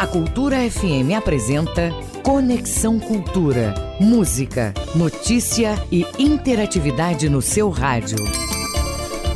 A Cultura FM apresenta Conexão Cultura. Música, notícia e interatividade no seu rádio.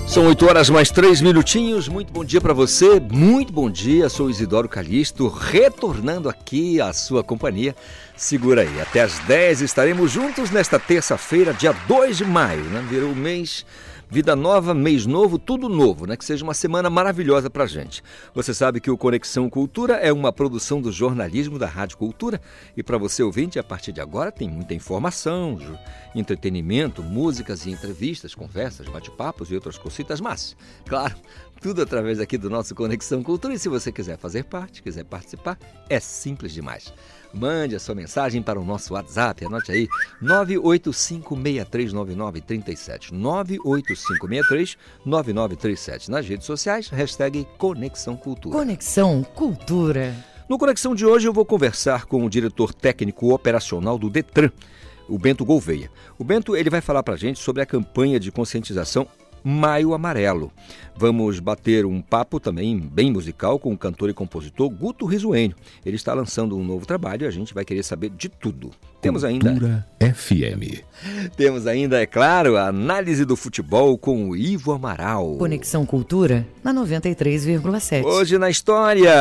São 8 horas mais 3 minutinhos. Muito bom dia para você. Muito bom dia. Sou Isidoro Calixto, retornando aqui à sua companhia. Segura aí, até às 10 estaremos juntos nesta terça-feira, dia 2 de maio, né? Virou o mês Vida nova, mês novo, tudo novo, né? Que seja uma semana maravilhosa pra gente. Você sabe que o Conexão Cultura é uma produção do jornalismo da Rádio Cultura e para você ouvinte, a partir de agora tem muita informação, entretenimento, músicas e entrevistas, conversas, bate-papos e outras cositas, mas, claro, tudo através aqui do nosso Conexão Cultura e se você quiser fazer parte, quiser participar, é simples demais. Mande a sua mensagem para o nosso WhatsApp, anote aí, 985639937, 985639937. Nas redes sociais, hashtag Conexão Cultura. Conexão Cultura. No Conexão de hoje eu vou conversar com o diretor técnico operacional do Detran, o Bento Gouveia. O Bento ele vai falar para a gente sobre a campanha de conscientização Maio Amarelo. Vamos bater um papo também bem musical com o cantor e compositor Guto Risuênio. Ele está lançando um novo trabalho e a gente vai querer saber de tudo. Temos ainda. Cultura FM. Temos ainda, é claro, a análise do futebol com o Ivo Amaral. Conexão Cultura na 93,7. Hoje na história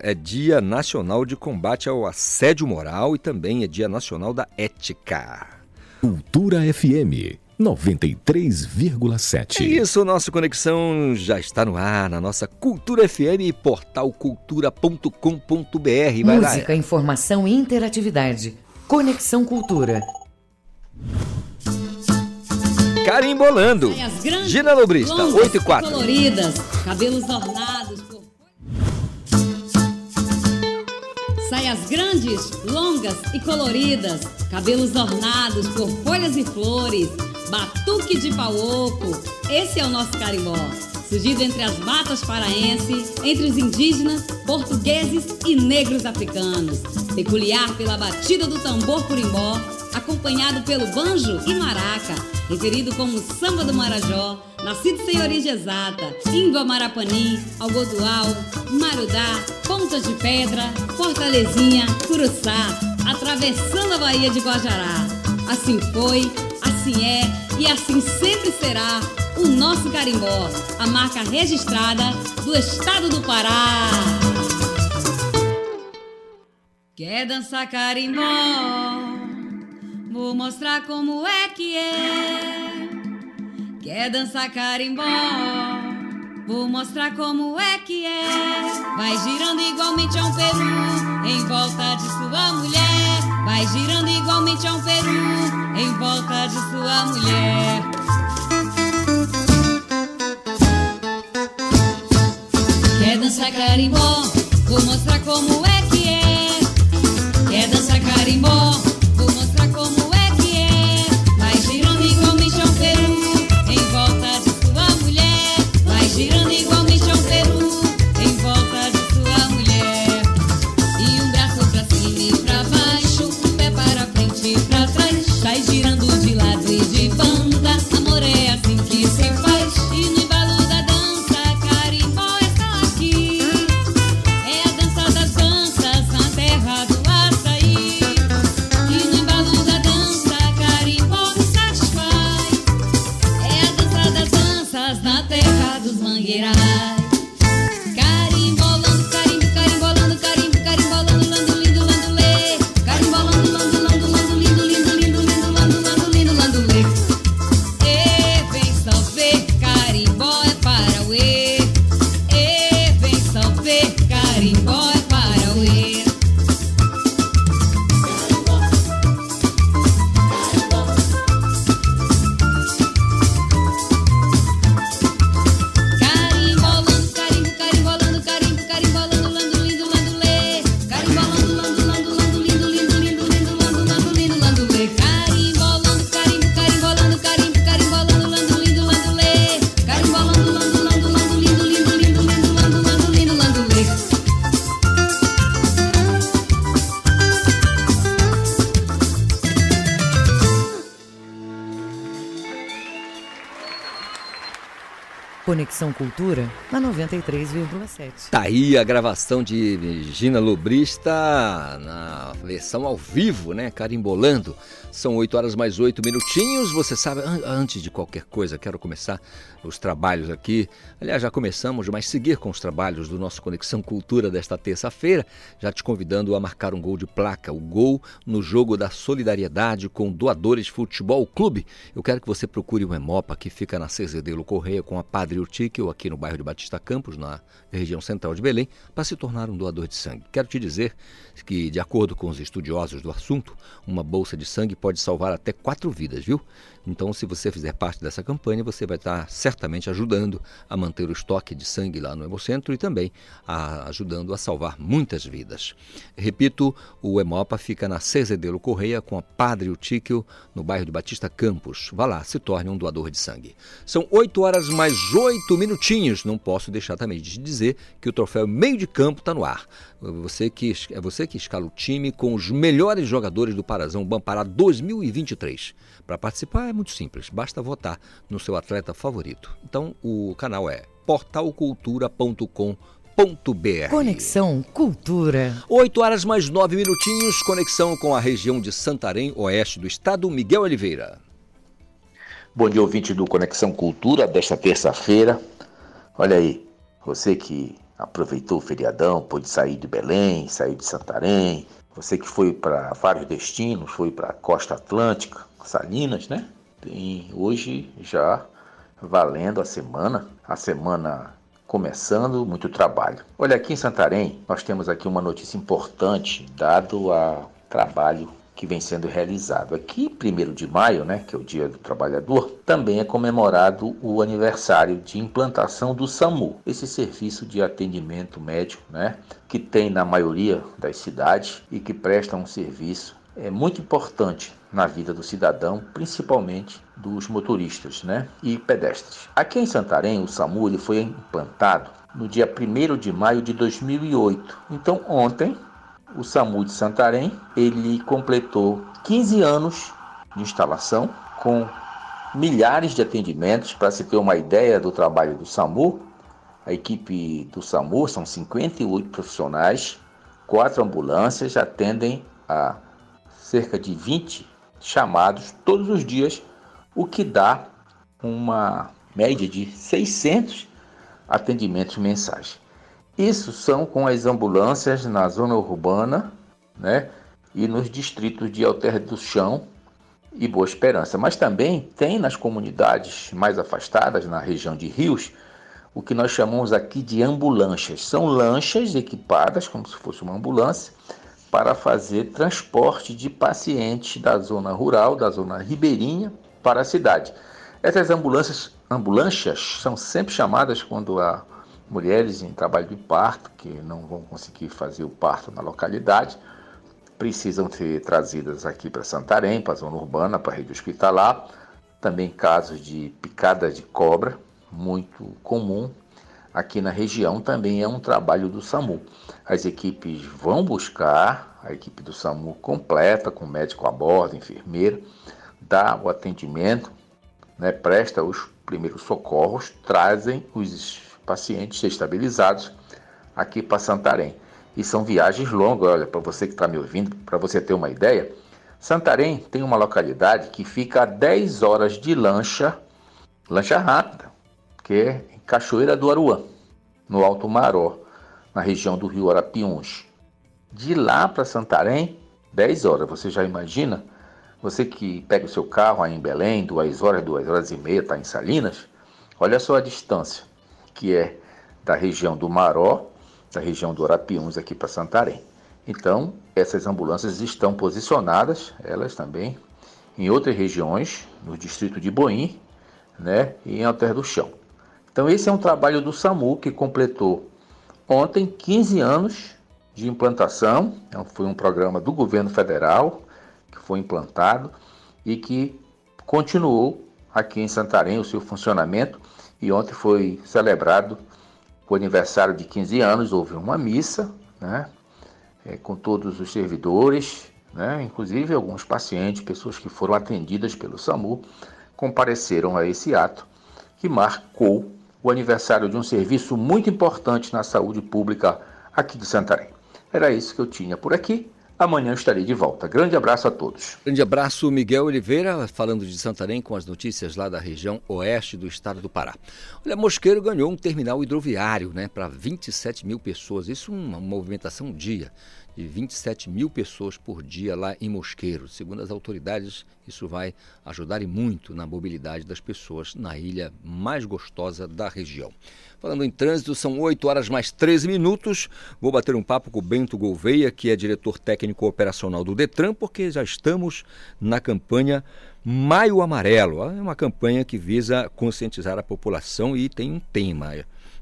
é Dia Nacional de Combate ao Assédio Moral e também é Dia Nacional da Ética. Cultura FM 93,7. É isso, nossa conexão já está no ar na nossa Cultura FM e portal cultura.com.br. Música, lá. informação e interatividade. Conexão Cultura. Carimbolando. Gina Lobrista, 8 e 4. coloridas, cabelos ornados Saias grandes, longas e coloridas, cabelos ornados por folhas e flores, batuque de pau oco. Esse é o nosso carimbó, surgido entre as matas paraenses, entre os indígenas, portugueses e negros africanos. Peculiar pela batida do tambor curimbó, acompanhado pelo banjo e maraca, referido como samba do Marajó, nascido sem origem exata, indo a Marapani, Algodual, Marudá, Ponta de Pedra, Fortalezinha, Curuçá, atravessando a Baía de Guajará. Assim foi, assim é e assim sempre será o nosso carimbó, a marca registrada do estado do Pará. Quer dançar carimbó? Vou mostrar como é que é. Quer dançar carimbó? Vou mostrar como é que é. Vai girando igualmente a um peru em volta de sua mulher. Vai girando igualmente a um peru em volta de sua mulher. Quer dançar carimbó? Vou mostrar como é que é. Quer dançar carimbó? A gravação de Gina Lubrista na versão ao vivo, né? Carimbolando. São 8 horas mais 8 minutinhos. Você sabe, antes de qualquer coisa, quero começar os trabalhos aqui. Aliás, já começamos, mas seguir com os trabalhos do nosso Conexão Cultura desta terça-feira, já te convidando a marcar um gol de placa, o gol no jogo da solidariedade com Doadores Futebol Clube. Eu quero que você procure o Emopa, que fica na Cezedelo Correia com a Padre Urtíquio, aqui no bairro de Batista Campos, na região central de Belém, para se tornar um doador de sangue. Quero te dizer que, de acordo com os estudiosos do assunto, uma bolsa de sangue pode salvar até quatro vidas, viu? Então, se você fizer parte dessa campanha, você vai estar certamente ajudando a manter o estoque de sangue lá no Hemocentro e também a, ajudando a salvar muitas vidas. Repito, o Hemopa fica na Cezedelo Correia com a Padre Utíquio, no bairro de Batista Campos. Vá lá, se torne um doador de sangue. São 8 horas mais 8 minutinhos. Não posso deixar também de dizer que o troféu meio de campo está no ar. Você que, é você que escala o time com os melhores jogadores do Parazão Bampará 2023. Para participar é muito simples, basta votar no seu atleta favorito. Então o canal é portalcultura.com.br. Conexão Cultura. 8 horas mais 9 minutinhos, conexão com a região de Santarém, oeste do estado, Miguel Oliveira. Bom dia, ouvinte do Conexão Cultura desta terça-feira. Olha aí, você que aproveitou o feriadão, pôde sair de Belém, sair de Santarém, você que foi para vários destinos, foi para a costa atlântica, Salinas, né? Tem hoje já valendo a semana, a semana começando, muito trabalho. Olha, aqui em Santarém, nós temos aqui uma notícia importante, dado a trabalho que vem sendo realizado. Aqui, 1 de maio, né, que é o Dia do Trabalhador, também é comemorado o aniversário de implantação do SAMU, esse serviço de atendimento médico, né, que tem na maioria das cidades e que presta um serviço é muito importante na vida do cidadão, principalmente dos motoristas né, e pedestres. Aqui em Santarém, o SAMU ele foi implantado no dia 1 de maio de 2008. Então, ontem, o SAMU de Santarém, ele completou 15 anos de instalação com milhares de atendimentos. Para se ter uma ideia do trabalho do SAMU, a equipe do SAMU são 58 profissionais, quatro ambulâncias atendem a cerca de 20 chamados todos os dias, o que dá uma média de 600 atendimentos mensais. Isso são com as ambulâncias na zona urbana, né, e nos distritos de Alter do Chão e Boa Esperança, mas também tem nas comunidades mais afastadas, na região de Rios, o que nós chamamos aqui de ambulâncias. São lanchas equipadas como se fosse uma ambulância para fazer transporte de pacientes da zona rural, da zona ribeirinha para a cidade. Essas ambulâncias, ambulâncias são sempre chamadas quando há mulheres em trabalho de parto que não vão conseguir fazer o parto na localidade, precisam ser trazidas aqui para Santarém, para a zona urbana, para a rede hospitalar. Também casos de picada de cobra, muito comum aqui na região, também é um trabalho do SAMU. As equipes vão buscar, a equipe do SAMU completa, com médico a bordo, enfermeiro, dá o atendimento, né, presta os primeiros socorros, trazem os pacientes estabilizados aqui para Santarém. E são viagens longas, olha, para você que está me ouvindo, para você ter uma ideia, Santarém tem uma localidade que fica a 10 horas de lancha, lancha rápida, que é em Cachoeira do Aruã, no Alto Maró, na região do rio Arapiuns. De lá para Santarém, 10 horas. Você já imagina? Você que pega o seu carro aí em Belém, 2 horas, 2 horas e meia, está em Salinas, olha só a distância que é da região do Maró, da região do Arapiuns aqui para Santarém. Então, essas ambulâncias estão posicionadas, elas também, em outras regiões, no distrito de Boim, né, e em Alter do Chão. Então, esse é um trabalho do SAMU que completou ontem 15 anos de implantação. Então, foi um programa do governo federal que foi implantado e que continuou aqui em Santarém o seu funcionamento e ontem foi celebrado o aniversário de 15 anos, houve uma missa, né, é, com todos os servidores, né, inclusive alguns pacientes, pessoas que foram atendidas pelo SAMU, compareceram a esse ato que marcou o aniversário de um serviço muito importante na saúde pública aqui de Santarém. Era isso que eu tinha por aqui. Amanhã estarei de volta. Grande abraço a todos. Grande abraço, Miguel Oliveira, falando de Santarém com as notícias lá da região oeste do estado do Pará. Olha, Mosqueiro ganhou um terminal hidroviário né, para 27 mil pessoas. Isso é uma movimentação dia de 27 mil pessoas por dia lá em Mosqueiro. Segundo as autoridades, isso vai ajudar e muito na mobilidade das pessoas na ilha mais gostosa da região. Falando em trânsito, são 8 horas mais 13 minutos. Vou bater um papo com o Bento Gouveia, que é diretor técnico operacional do Detran, porque já estamos na campanha Maio Amarelo. É uma campanha que visa conscientizar a população e tem um tema.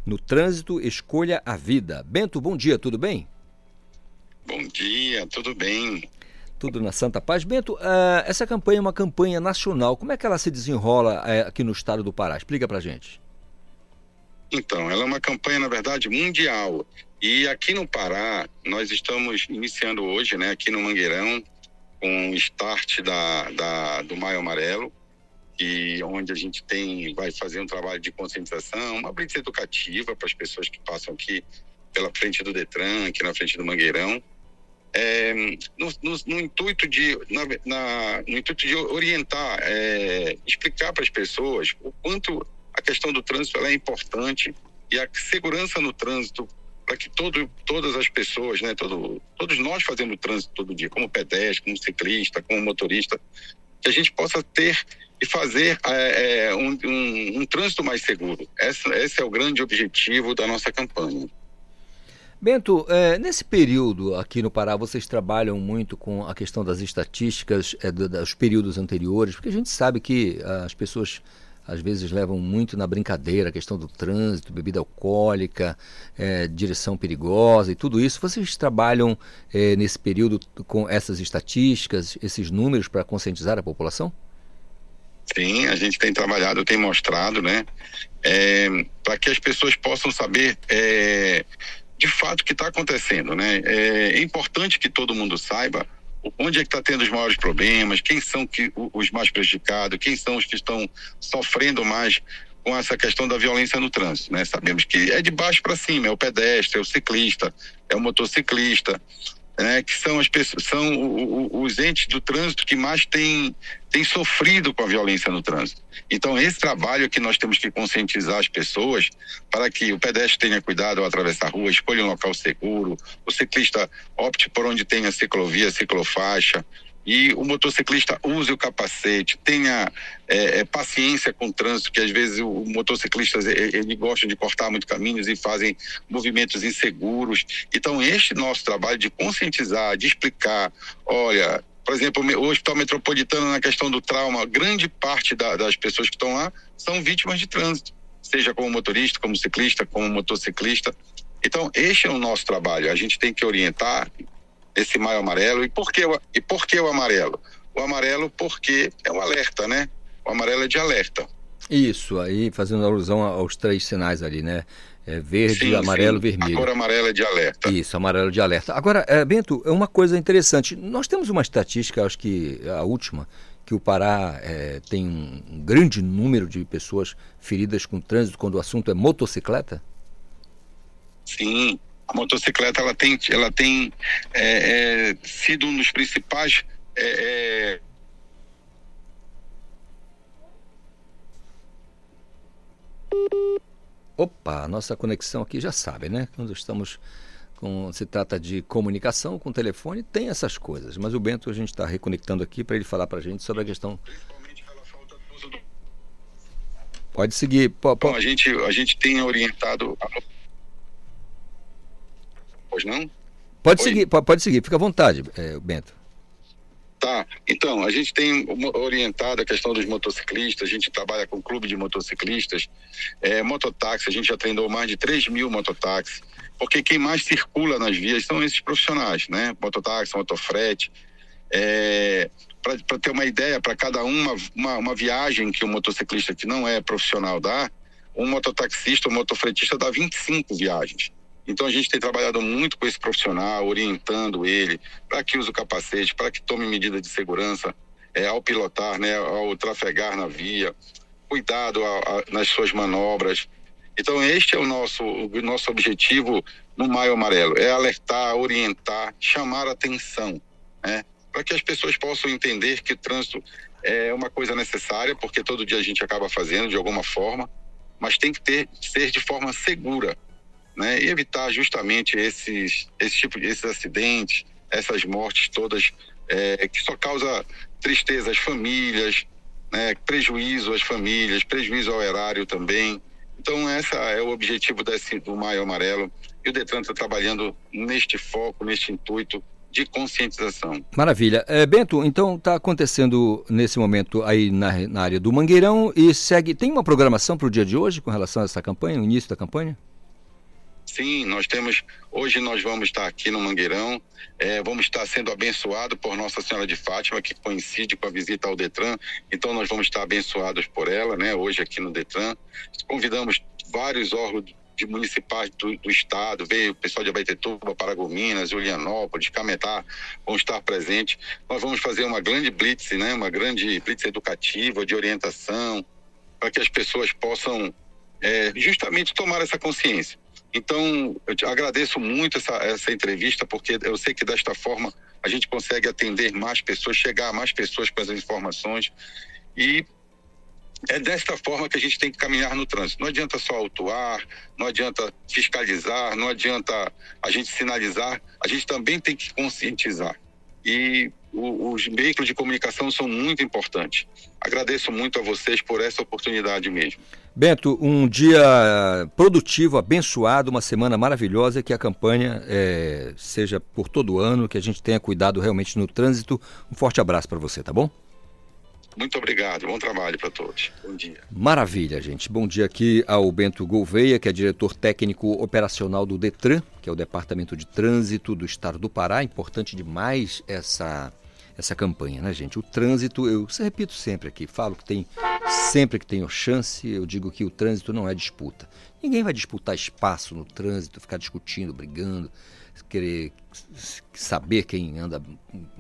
No trânsito, escolha a vida. Bento, bom dia, tudo bem? Bom dia, tudo bem? Tudo na Santa Paz. Bento, uh, essa campanha é uma campanha nacional. Como é que ela se desenrola uh, aqui no estado do Pará? Explica pra gente. Então, ela é uma campanha, na verdade, mundial. E aqui no Pará, nós estamos iniciando hoje, né, aqui no Mangueirão, com o start da, da, do Maio Amarelo, e onde a gente tem, vai fazer um trabalho de conscientização, uma blitz educativa para as pessoas que passam aqui pela frente do Detran, aqui na frente do Mangueirão é, no, no, no, intuito de na, na, no intuito de orientar, é, explicar para as pessoas o quanto a questão do trânsito é importante e a segurança no trânsito para que todo, todas as pessoas, né, todo, todos nós fazendo trânsito todo dia, como pedestre, como ciclista, como motorista, que a gente possa ter e fazer é, é um, um, um, trânsito mais seguro. Esse, esse é o grande objetivo da nossa campanha. Bento, é, nesse período aqui no Pará, vocês trabalham muito com a questão das estatísticas é, do, dos períodos anteriores, porque a gente sabe que as pessoas às vezes levam muito na brincadeira a questão do trânsito, bebida alcoólica, é, direção perigosa e tudo isso. Vocês trabalham é, nesse período com essas estatísticas, esses números para conscientizar a população? Sim, a gente tem trabalhado, tem mostrado, né, é, para que as pessoas possam saber é, de fato que está acontecendo, né? É, é, importante que todo mundo saiba onde é que está tendo os maiores problemas, quem são que, os mais prejudicados, quem são os que estão sofrendo mais com essa questão da violência no trânsito, né? Sabemos que é de baixo para cima, é o pedestre, é o ciclista, é o motociclista, né, que são as pessoas, são os entes do trânsito que mais têm, têm sofrido com a violência no trânsito. Então, esse trabalho que nós temos que conscientizar as pessoas para que o pedestre tenha cuidado ao atravessar a rua, escolha um local seguro, o ciclista opte por onde tenha ciclovia, ciclofaixa, e o motociclista use o capacete, tenha é, é, paciência com o trânsito, que às vezes o, o motociclistas ele gostam de cortar muito caminhos e fazem movimentos inseguros. Então, este nosso trabalho de conscientizar, de explicar, olha, por exemplo, o Hospital Metropolitano na questão do trauma, grande parte da, das pessoas que estão lá são vítimas de trânsito, seja como motorista, como ciclista, como motociclista. Então, este é o nosso trabalho. A gente tem que orientar, esse maio amarelo. E por que, e por que o amarelo? O amarelo porque é um alerta, né? O amarelo é de alerta. Isso, aí fazendo alusão aos três sinais ali, né? É verde, sim, amarelo, sim. vermelho. A cor amarela é de alerta. Isso, amarelo de alerta. Agora, é, Bento, é uma coisa interessante. Nós temos uma estatística, acho que a última, que o Pará é, tem um grande número de pessoas feridas com trânsito quando o assunto é motocicleta? Sim, a motocicleta ela tem, ela tem é, é, sido um dos principais é, é Opa, a nossa conexão aqui já sabe, né? Quando estamos com se trata de comunicação com telefone, tem essas coisas. Mas o Bento a gente está reconectando aqui para ele falar para a gente sobre a questão. Pode seguir. Pode, Bom, a gente a gente tem orientado a Pois não? Pode Oi? seguir, pode, seguir, fica à vontade, é, Bento. Tá, então, a gente tem orientado a questão dos motociclistas, a gente trabalha com clube de motociclistas, é, mototáxi, a gente já treinou mais de 3 mil mototáxis, porque quem mais circula nas vias são esses profissionais, né? Mototáxi, motofrete. É, para ter uma ideia, para cada uma, uma, uma, viagem que um motociclista que não é profissional dá, um mototaxista, um motofretista dá 25 viagens. Então a gente tem trabalhado muito com esse profissional, orientando ele para que use o capacete, para que tome medida de segurança é, ao pilotar, né, ao trafegar na via, cuidado a, a, nas suas manobras. Então, este é o nosso, o nosso objetivo no Maio Amarelo: é alertar, orientar, chamar atenção, né? para que as pessoas possam entender que o trânsito é uma coisa necessária, porque todo dia a gente acaba fazendo de alguma forma, mas tem que ter, ser de forma segura, né? E evitar justamente esses, esse tipo esses acidentes, essas mortes todas é, que só causa tristeza às famílias, né? prejuízo às famílias, prejuízo ao erário também. Então, esse é o objetivo desse, do Maio Amarelo. E o Detran está trabalhando neste foco, neste intuito de conscientização. Maravilha. É, Bento, então está acontecendo nesse momento aí na, na, área do Mangueirão e segue. Tem uma programação para o dia de hoje com relação a essa campanha, o início da campanha? Sim, nós temos. Hoje nós vamos estar aqui no Mangueirão, é, vamos estar sendo abençoados por Nossa Senhora de Fátima, que coincide com a visita ao Detran. Então nós vamos estar abençoados por ela, né? Hoje aqui no Detran. Convidamos vários órgãos de municipais do, do, estado, veio o pessoal de Abaetetuba, Paragominas, Julianópolis, Cametá, vão estar presentes. Nós vamos fazer uma grande blitz, né, uma grande blitz educativa, de orientação, para que as pessoas possam é, justamente tomar essa consciência. Então, eu agradeço muito essa, essa entrevista, porque eu sei que desta forma a gente consegue atender mais pessoas, chegar a mais pessoas com as informações e é desta forma que a gente tem que caminhar no trânsito. Não adianta só autuar, não adianta fiscalizar, não adianta a gente sinalizar, a gente também tem que conscientizar. E os veículos de comunicação são muito importantes. Agradeço muito a vocês por essa oportunidade mesmo. Bento, um dia produtivo, abençoado, uma semana maravilhosa, que a campanha é, seja por todo o ano, que a gente tenha cuidado realmente no trânsito. Um forte abraço para você, tá bom? Muito obrigado, bom trabalho para todos. Bom dia. Maravilha, gente. Bom dia aqui ao Bento Gouveia, que é diretor técnico operacional do Detran, que é o Departamento de Trânsito do Estado do Pará. Importante demais essa essa campanha, né, gente? O trânsito, eu repito sempre aqui, falo que tem sempre que tenho chance, eu digo que o trânsito não é disputa. Ninguém vai disputar espaço no trânsito, ficar discutindo, brigando, querer saber quem anda,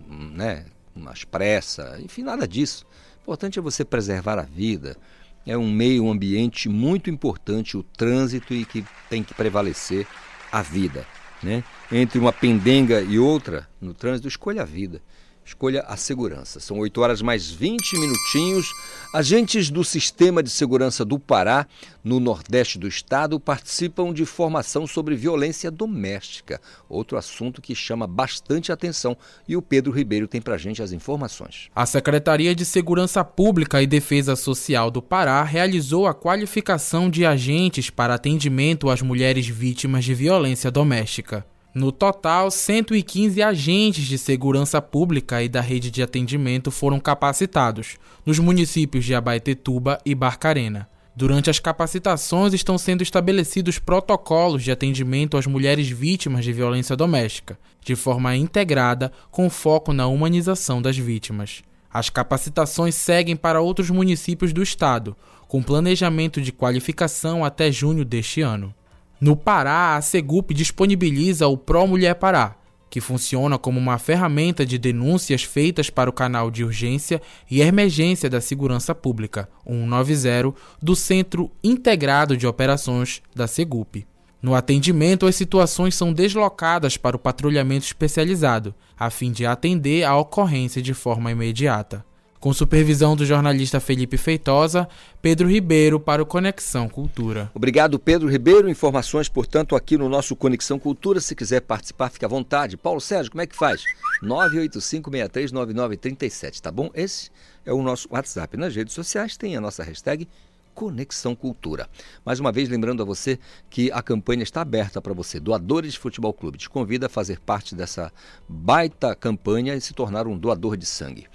né, mais pressa, enfim, nada disso importante é você preservar a vida. É um meio ambiente muito importante o trânsito e que tem que prevalecer a vida. Né? Entre uma pendenga e outra, no trânsito, escolha a vida. Escolha a segurança. São 8 horas mais 20 minutinhos. Agentes do Sistema de Segurança do Pará, no Nordeste do Estado, participam de formação sobre violência doméstica. Outro assunto que chama bastante atenção. E o Pedro Ribeiro tem para gente as informações. A Secretaria de Segurança Pública e Defesa Social do Pará realizou a qualificação de agentes para atendimento às mulheres vítimas de violência doméstica. No total, 115 agentes de segurança pública e da rede de atendimento foram capacitados nos municípios de Abaetetuba e Barcarena. Durante as capacitações estão sendo estabelecidos protocolos de atendimento às mulheres vítimas de violência doméstica, de forma integrada com foco na humanização das vítimas. As capacitações seguem para outros municípios do estado, com planejamento de qualificação até junho deste ano. No Pará, a Segup disponibiliza o Pro Mulher Pará, que funciona como uma ferramenta de denúncias feitas para o canal de urgência e emergência da Segurança Pública 190 do Centro Integrado de Operações da Segup. No atendimento, as situações são deslocadas para o patrulhamento especializado, a fim de atender a ocorrência de forma imediata. Com supervisão do jornalista Felipe Feitosa, Pedro Ribeiro para o Conexão Cultura. Obrigado, Pedro Ribeiro. Informações, portanto, aqui no nosso Conexão Cultura. Se quiser participar, fique à vontade. Paulo Sérgio, como é que faz? 985639937, tá bom? Esse é o nosso WhatsApp. Nas redes sociais tem a nossa hashtag Conexão Cultura. Mais uma vez, lembrando a você que a campanha está aberta para você. Doadores de Futebol Clube te convida a fazer parte dessa baita campanha e se tornar um doador de sangue.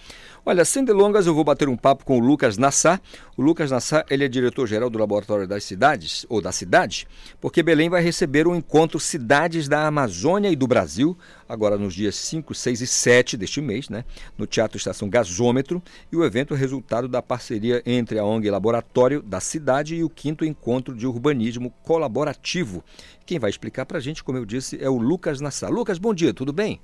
Olha, sem delongas, eu vou bater um papo com o Lucas Nassar. O Lucas Nassar, ele é diretor-geral do Laboratório das Cidades, ou da Cidade, porque Belém vai receber o encontro Cidades da Amazônia e do Brasil, agora nos dias 5, 6 e 7 deste mês, né, no Teatro Estação Gasômetro, e o evento é resultado da parceria entre a ONG Laboratório da Cidade e o quinto encontro de urbanismo colaborativo. Quem vai explicar para a gente, como eu disse, é o Lucas Nassar. Lucas, bom dia, tudo bem?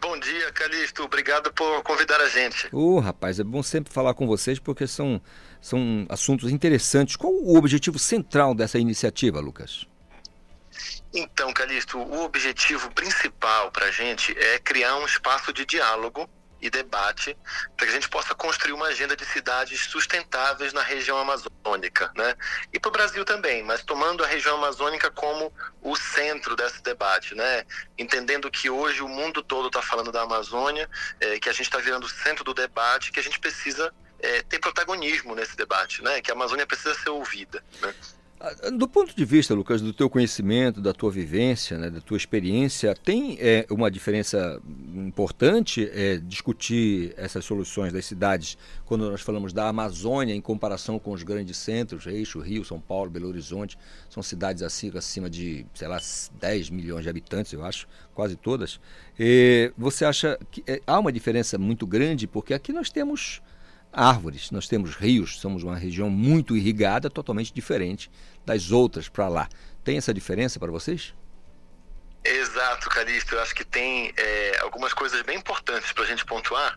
Bom dia, Calixto. Obrigado por convidar a gente. Ô, oh, rapaz, é bom sempre falar com vocês porque são, são assuntos interessantes. Qual o objetivo central dessa iniciativa, Lucas? Então, Calixto, o objetivo principal para a gente é criar um espaço de diálogo e debate para que a gente possa construir uma agenda de cidades sustentáveis na região amazônica, né? E para o Brasil também, mas tomando a região amazônica como o centro desse debate, né? Entendendo que hoje o mundo todo está falando da Amazônia, é, que a gente está virando o centro do debate, que a gente precisa é, ter protagonismo nesse debate, né? Que a Amazônia precisa ser ouvida, né? Do ponto de vista, Lucas, do teu conhecimento, da tua vivência, né, da tua experiência, tem é, uma diferença importante é, discutir essas soluções das cidades quando nós falamos da Amazônia em comparação com os grandes centros, Eixo, Rio, São Paulo, Belo Horizonte, são cidades assim, acima de, sei lá, 10 milhões de habitantes, eu acho, quase todas. E você acha que é, há uma diferença muito grande porque aqui nós temos árvores, nós temos rios, somos uma região muito irrigada, totalmente diferente das outras para lá. Tem essa diferença para vocês? Exato, Calixto. Eu acho que tem é, algumas coisas bem importantes para a gente pontuar,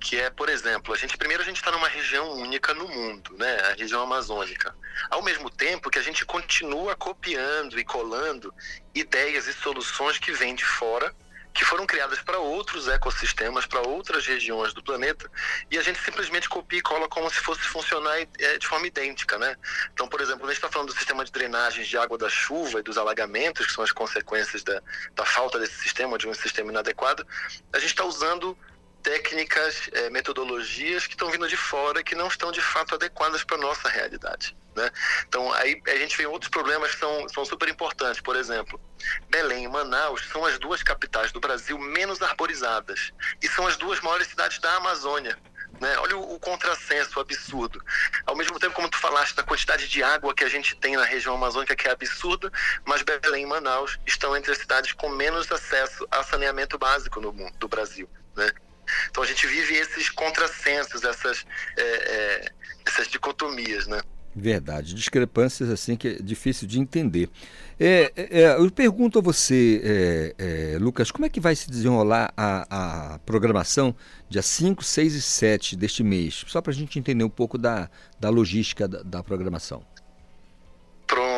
que é, por exemplo, a gente primeiro a gente está numa região única no mundo, né, a região amazônica. Ao mesmo tempo que a gente continua copiando e colando ideias e soluções que vêm de fora que foram criadas para outros ecossistemas, para outras regiões do planeta, e a gente simplesmente copia e cola como se fosse funcionar é, de forma idêntica, né? Então, por exemplo, a gente está falando do sistema de drenagem de água da chuva e dos alagamentos, que são as consequências da, da falta desse sistema, de um sistema inadequado, a gente está usando técnicas, é, metodologias que estão vindo de fora que não estão de fato adequadas para a nossa realidade. Né? Então, aí a gente vê outros problemas que são, são super importantes. Por exemplo, Belém e Manaus são as duas capitais do Brasil menos arborizadas e são as duas maiores cidades da Amazônia. Né? Olha o, o contrassenso absurdo. Ao mesmo tempo, como tu falaste, da quantidade de água que a gente tem na região amazônica, que é absurda, mas Belém e Manaus estão entre as cidades com menos acesso a saneamento básico no mundo, do Brasil. Né? Então a gente vive esses contrassensos, essas, é, é, essas dicotomias, né? Verdade, discrepâncias assim que é difícil de entender. É, é, é eu pergunto a você, é, é, Lucas, como é que vai se desenrolar a, a programação dia 5, 6 e 7 deste mês? Só para a gente entender um pouco da, da logística da, da programação.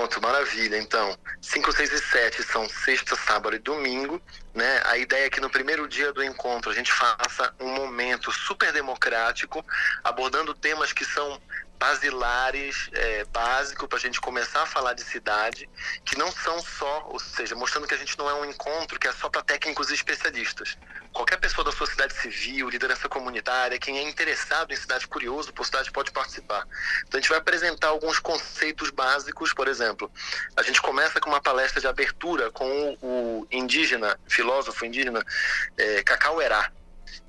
Pronto, maravilha. Então, 5, 6 e 7 são sexta, sábado e domingo. Né? A ideia é que no primeiro dia do encontro a gente faça um momento super democrático, abordando temas que são basilares, é, básico para a gente começar a falar de cidade, que não são só, ou seja, mostrando que a gente não é um encontro que é só para técnicos e especialistas. Qualquer pessoa da sociedade civil, liderança comunitária, quem é interessado em cidade, curioso por cidade, pode participar. Então a gente vai apresentar alguns conceitos básicos, por exemplo, a gente começa com uma palestra de abertura com o indígena, filósofo indígena, é, Cacau Erá,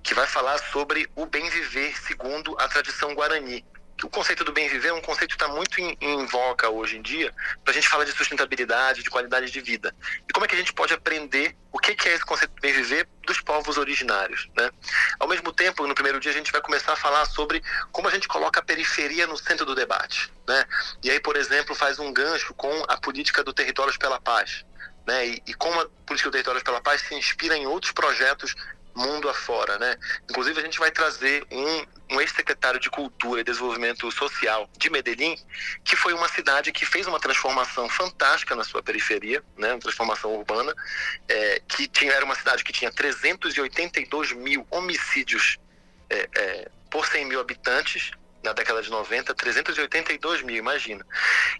que vai falar sobre o bem viver segundo a tradição guarani o conceito do bem viver é um conceito que está muito em, em voga hoje em dia, para a gente falar de sustentabilidade, de qualidade de vida. E como é que a gente pode aprender o que, que é esse conceito do bem viver dos povos originários. Né? Ao mesmo tempo, no primeiro dia, a gente vai começar a falar sobre como a gente coloca a periferia no centro do debate. Né? E aí, por exemplo, faz um gancho com a política do Territórios pela Paz. Né? E, e como a política do Territórios pela Paz se inspira em outros projetos mundo afora, né? Inclusive a gente vai trazer um, um ex-secretário de Cultura e Desenvolvimento Social de Medellín, que foi uma cidade que fez uma transformação fantástica na sua periferia, né? Uma transformação urbana, é, que tinha, era uma cidade que tinha 382 mil homicídios é, é, por 100 mil habitantes, na década de 90, 382 mil, imagina.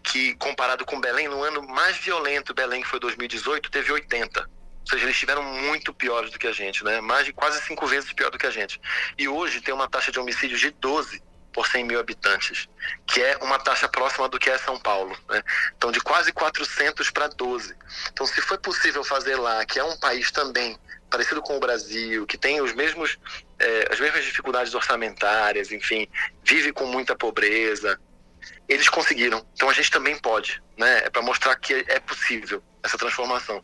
Que comparado com Belém, no ano mais violento, Belém, que foi 2018, teve 80. Ou seja, eles estiveram muito piores do que a gente, né? Mais de quase cinco vezes pior do que a gente. E hoje tem uma taxa de homicídio de 12 por 100 mil habitantes, que é uma taxa próxima do que é São Paulo. Né? Então, de quase 400 para 12. Então, se foi possível fazer lá, que é um país também parecido com o Brasil, que tem os mesmos, é, as mesmas dificuldades orçamentárias, enfim, vive com muita pobreza, eles conseguiram. Então a gente também pode, né? É para mostrar que é possível essa transformação.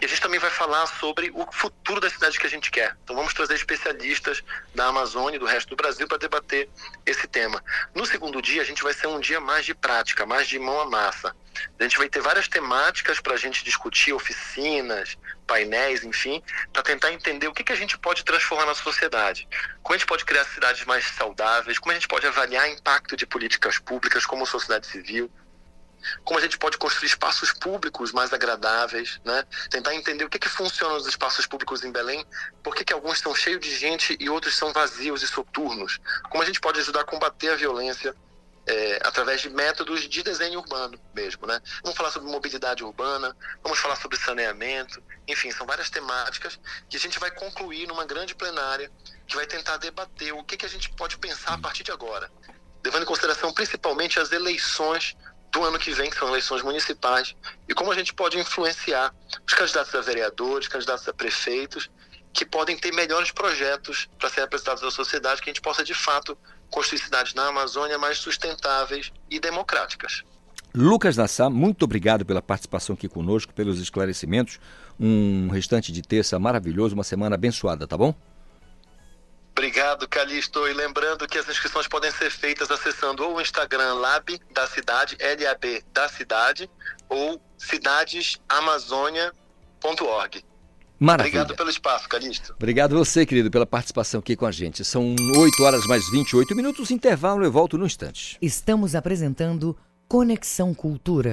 E a gente também vai falar sobre o futuro da cidade que a gente quer. Então vamos trazer especialistas da Amazônia e do resto do Brasil para debater esse tema. No segundo dia, a gente vai ser um dia mais de prática, mais de mão à massa. A gente vai ter várias temáticas para a gente discutir, oficinas, painéis, enfim, para tentar entender o que, que a gente pode transformar na sociedade. Como a gente pode criar cidades mais saudáveis, como a gente pode avaliar impacto de políticas públicas como sociedade civil, como a gente pode construir espaços públicos mais agradáveis, né? Tentar entender o que, que funciona nos espaços públicos em Belém, por que, que alguns estão cheios de gente e outros são vazios e soturnos. Como a gente pode ajudar a combater a violência é, através de métodos de desenho urbano mesmo, né? Vamos falar sobre mobilidade urbana, vamos falar sobre saneamento, enfim, são várias temáticas que a gente vai concluir numa grande plenária que vai tentar debater o que, que a gente pode pensar a partir de agora, levando em consideração principalmente as eleições do ano que vem, que são eleições municipais, e como a gente pode influenciar os candidatos a vereadores, candidatos a prefeitos, que podem ter melhores projetos para serem apresentados à sociedade, que a gente possa de fato construir cidades na Amazônia mais sustentáveis e democráticas. Lucas Nassar, muito obrigado pela participação aqui conosco, pelos esclarecimentos. Um restante de terça maravilhoso, uma semana abençoada, tá bom? Obrigado, Calixto. E lembrando que as inscrições podem ser feitas acessando ou o Instagram Lab da cidade, LAB da cidade, ou cidadesamazônia.org. Maravilha. Obrigado pelo espaço, Calixto. Obrigado você, querido, pela participação aqui com a gente. São 8 horas mais 28 minutos, intervalo, eu volto no instante. Estamos apresentando Conexão Cultura.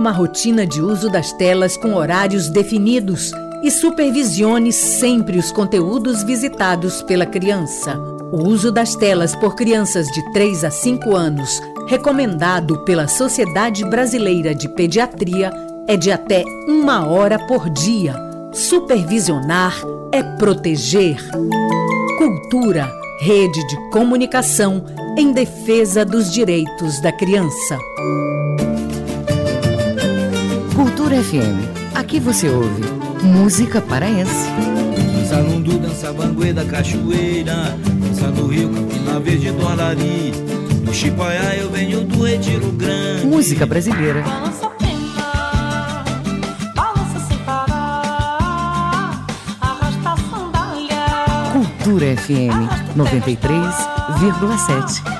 Uma rotina de uso das telas com horários definidos e supervisione sempre os conteúdos visitados pela criança. O uso das telas por crianças de 3 a 5 anos, recomendado pela Sociedade Brasileira de Pediatria, é de até uma hora por dia. Supervisionar é proteger. Cultura, rede de comunicação em defesa dos direitos da criança. Cultura FM. Aqui você ouve música paraense. Dança lundu, cachoeira Dança no rio, Campina Verde do Arari Do Chipaiá eu venho do Retiro Grande Música brasileira. Balança pena, balança sem parar, arrasta a sandália. Cultura FM 93,7.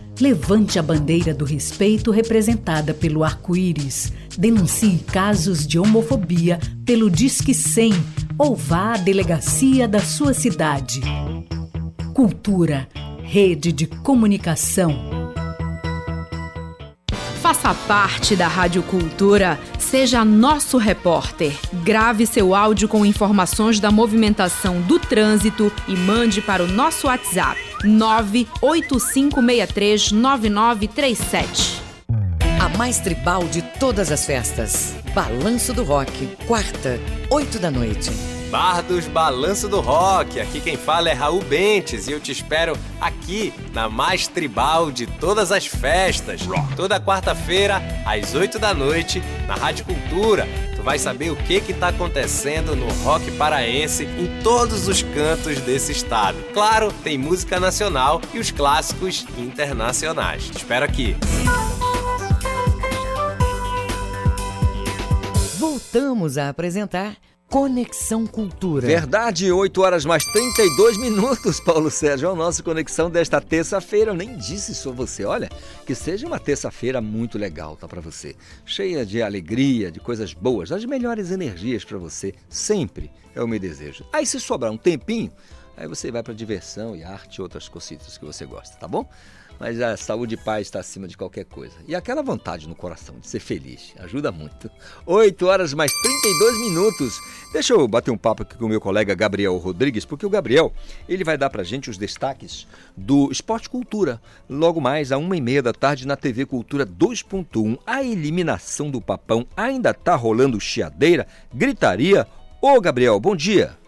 Levante a bandeira do respeito representada pelo arco-íris. Denuncie casos de homofobia pelo Disque 100 ou vá à delegacia da sua cidade. Cultura, rede de comunicação. Faça parte da Rádio Cultura, seja nosso repórter. Grave seu áudio com informações da movimentação do trânsito e mande para o nosso WhatsApp 985639937. A mais tribal de todas as festas. Balanço do Rock. Quarta, 8 da noite. Bar dos Balanço do Rock. Aqui quem fala é Raul Bentes e eu te espero aqui na mais tribal de todas as festas. Toda quarta-feira, às 8 da noite, na Rádio Cultura. Tu vai saber o que que tá acontecendo no rock paraense em todos os cantos desse estado. Claro, tem música nacional e os clássicos internacionais. Te espero aqui. Voltamos a apresentar Conexão Cultura. Verdade, 8 horas mais 32 minutos, Paulo Sérgio. É o nosso Conexão desta terça-feira. Eu nem disse a você. Olha, que seja uma terça-feira muito legal, tá para você. Cheia de alegria, de coisas boas, das melhores energias para você. Sempre é o meu desejo. Aí se sobrar um tempinho, aí você vai para diversão e arte e outras cositas que você gosta, tá bom? Mas a saúde e paz está acima de qualquer coisa. E aquela vontade no coração de ser feliz ajuda muito. 8 horas mais 32 minutos. Deixa eu bater um papo aqui com o meu colega Gabriel Rodrigues, porque o Gabriel ele vai dar pra gente os destaques do Esporte Cultura. Logo mais, a uma e meia da tarde na TV Cultura 2.1. A eliminação do Papão ainda tá rolando chiadeira, gritaria. Ô Gabriel, bom dia.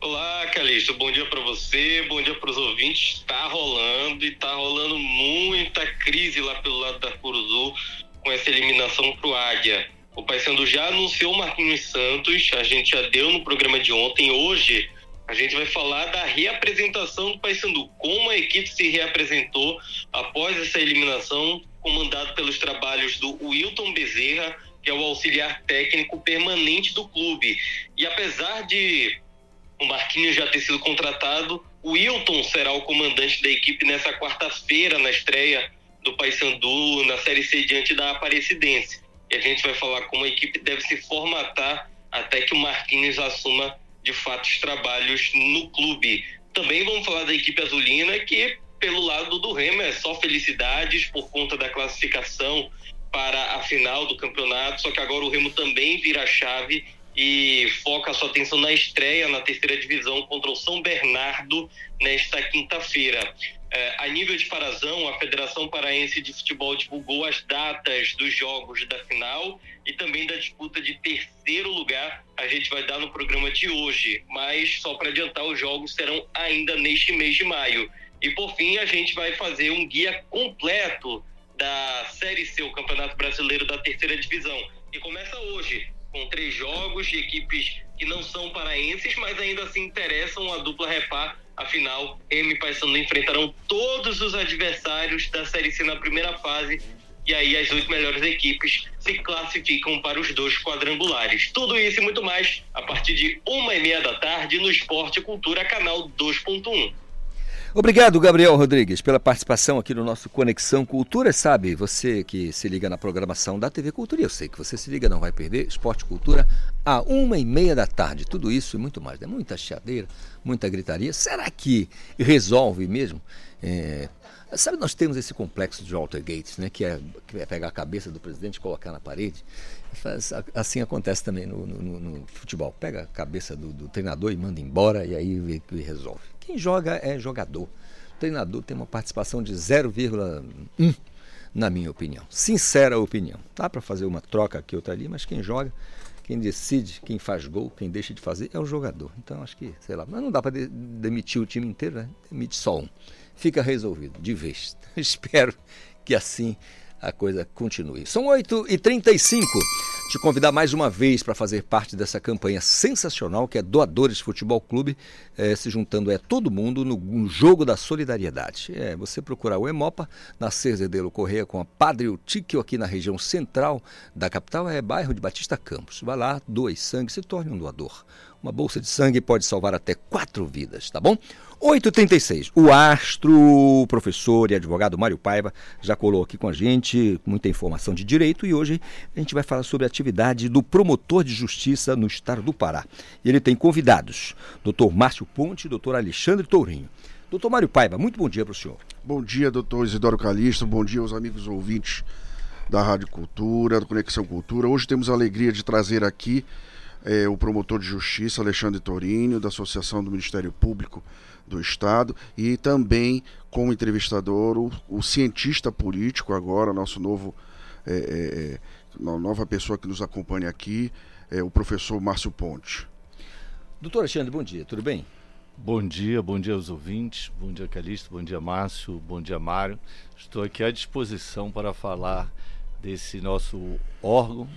Olá, Calixto. Bom dia para você, bom dia para os ouvintes. Está rolando e está rolando muita crise lá pelo lado da Curuzu com essa eliminação pro Águia. O Paysandu já anunciou o Marquinhos Santos, a gente já deu no programa de ontem. Hoje a gente vai falar da reapresentação do Paysandu, como a equipe se reapresentou após essa eliminação, comandado pelos trabalhos do Wilton Bezerra, que é o auxiliar técnico permanente do clube. E apesar de o Marquinhos já ter sido contratado. O Wilton será o comandante da equipe nessa quarta-feira, na estreia do Paysandu na Série C diante da Aparecidense. E a gente vai falar como a equipe deve se formatar até que o Marquinhos assuma de fato os trabalhos no clube. Também vamos falar da equipe azulina, que pelo lado do Remo é só felicidades por conta da classificação para a final do campeonato, só que agora o Remo também vira chave e foca sua atenção na estreia na terceira divisão contra o São Bernardo nesta quinta-feira. É, a nível de Parazão, a Federação Paraense de Futebol divulgou as datas dos jogos da final e também da disputa de terceiro lugar. A gente vai dar no programa de hoje, mas só para adiantar, os jogos serão ainda neste mês de maio. E por fim, a gente vai fazer um guia completo da Série C, o Campeonato Brasileiro da Terceira Divisão. E começa hoje, três jogos de equipes que não são paraenses, mas ainda assim interessam a dupla repar. Afinal, M e Paysandu enfrentarão todos os adversários da Série C na primeira fase e aí as oito melhores equipes se classificam para os dois quadrangulares. Tudo isso e muito mais a partir de uma e meia da tarde no Esporte Cultura, canal 2.1. Obrigado, Gabriel Rodrigues, pela participação aqui no nosso Conexão Cultura. Sabe, você que se liga na programação da TV Cultura, eu sei que você se liga, não vai perder, Esporte Cultura, a uma e meia da tarde. Tudo isso e muito mais, né? Muita chiadeira, muita gritaria. Será que resolve mesmo? É... Sabe, nós temos esse complexo de Walter Gates, né? Que é, que é pegar a cabeça do presidente e colocar na parede. Assim acontece também no, no, no futebol. Pega a cabeça do, do, treinador e manda embora e aí resolve. Quem joga é jogador. O treinador tem uma participação de 0,1, na minha opinião. Sincera opinião. Dá para fazer uma troca aqui, outra ali, mas quem joga, quem decide, quem faz gol, quem deixa de fazer é o jogador. Então acho que, sei lá, mas não dá para de demitir o time inteiro, né? Demite só um. Fica resolvido, de vez. Espero que assim a coisa continue. São 8h35. Te convidar mais uma vez para fazer parte dessa campanha sensacional que é Doadores Futebol Clube, é, se juntando é todo mundo no, no jogo da solidariedade. É, você procurar o Emopa na Cerzedelo Correia com a Padre Utíquio aqui na região central da capital, é bairro de Batista Campos. Vai lá, doe sangue, se torne um doador. Uma bolsa de sangue pode salvar até quatro vidas, tá bom? 8h36. O astro, professor e advogado Mário Paiva já colou aqui com a gente muita informação de direito e hoje a gente vai falar sobre a atividade do promotor de justiça no estado do Pará. Ele tem convidados, doutor Márcio Ponte e doutor Alexandre Tourinho. Doutor Mário Paiva, muito bom dia para o senhor. Bom dia, doutor Isidoro Calixto, bom dia aos amigos ouvintes da Rádio Cultura, do Conexão Cultura. Hoje temos a alegria de trazer aqui é, o promotor de justiça Alexandre Tourinho, da Associação do Ministério Público do Estado, e também como entrevistador o, o cientista político, agora, nosso novo. É, é, é nova pessoa que nos acompanha aqui, é o professor Márcio Ponte. Doutor Alexandre, bom dia, tudo bem? Bom dia, bom dia aos ouvintes, bom dia Calixto, bom dia Márcio, bom dia Mário. Estou aqui à disposição para falar desse nosso órgão,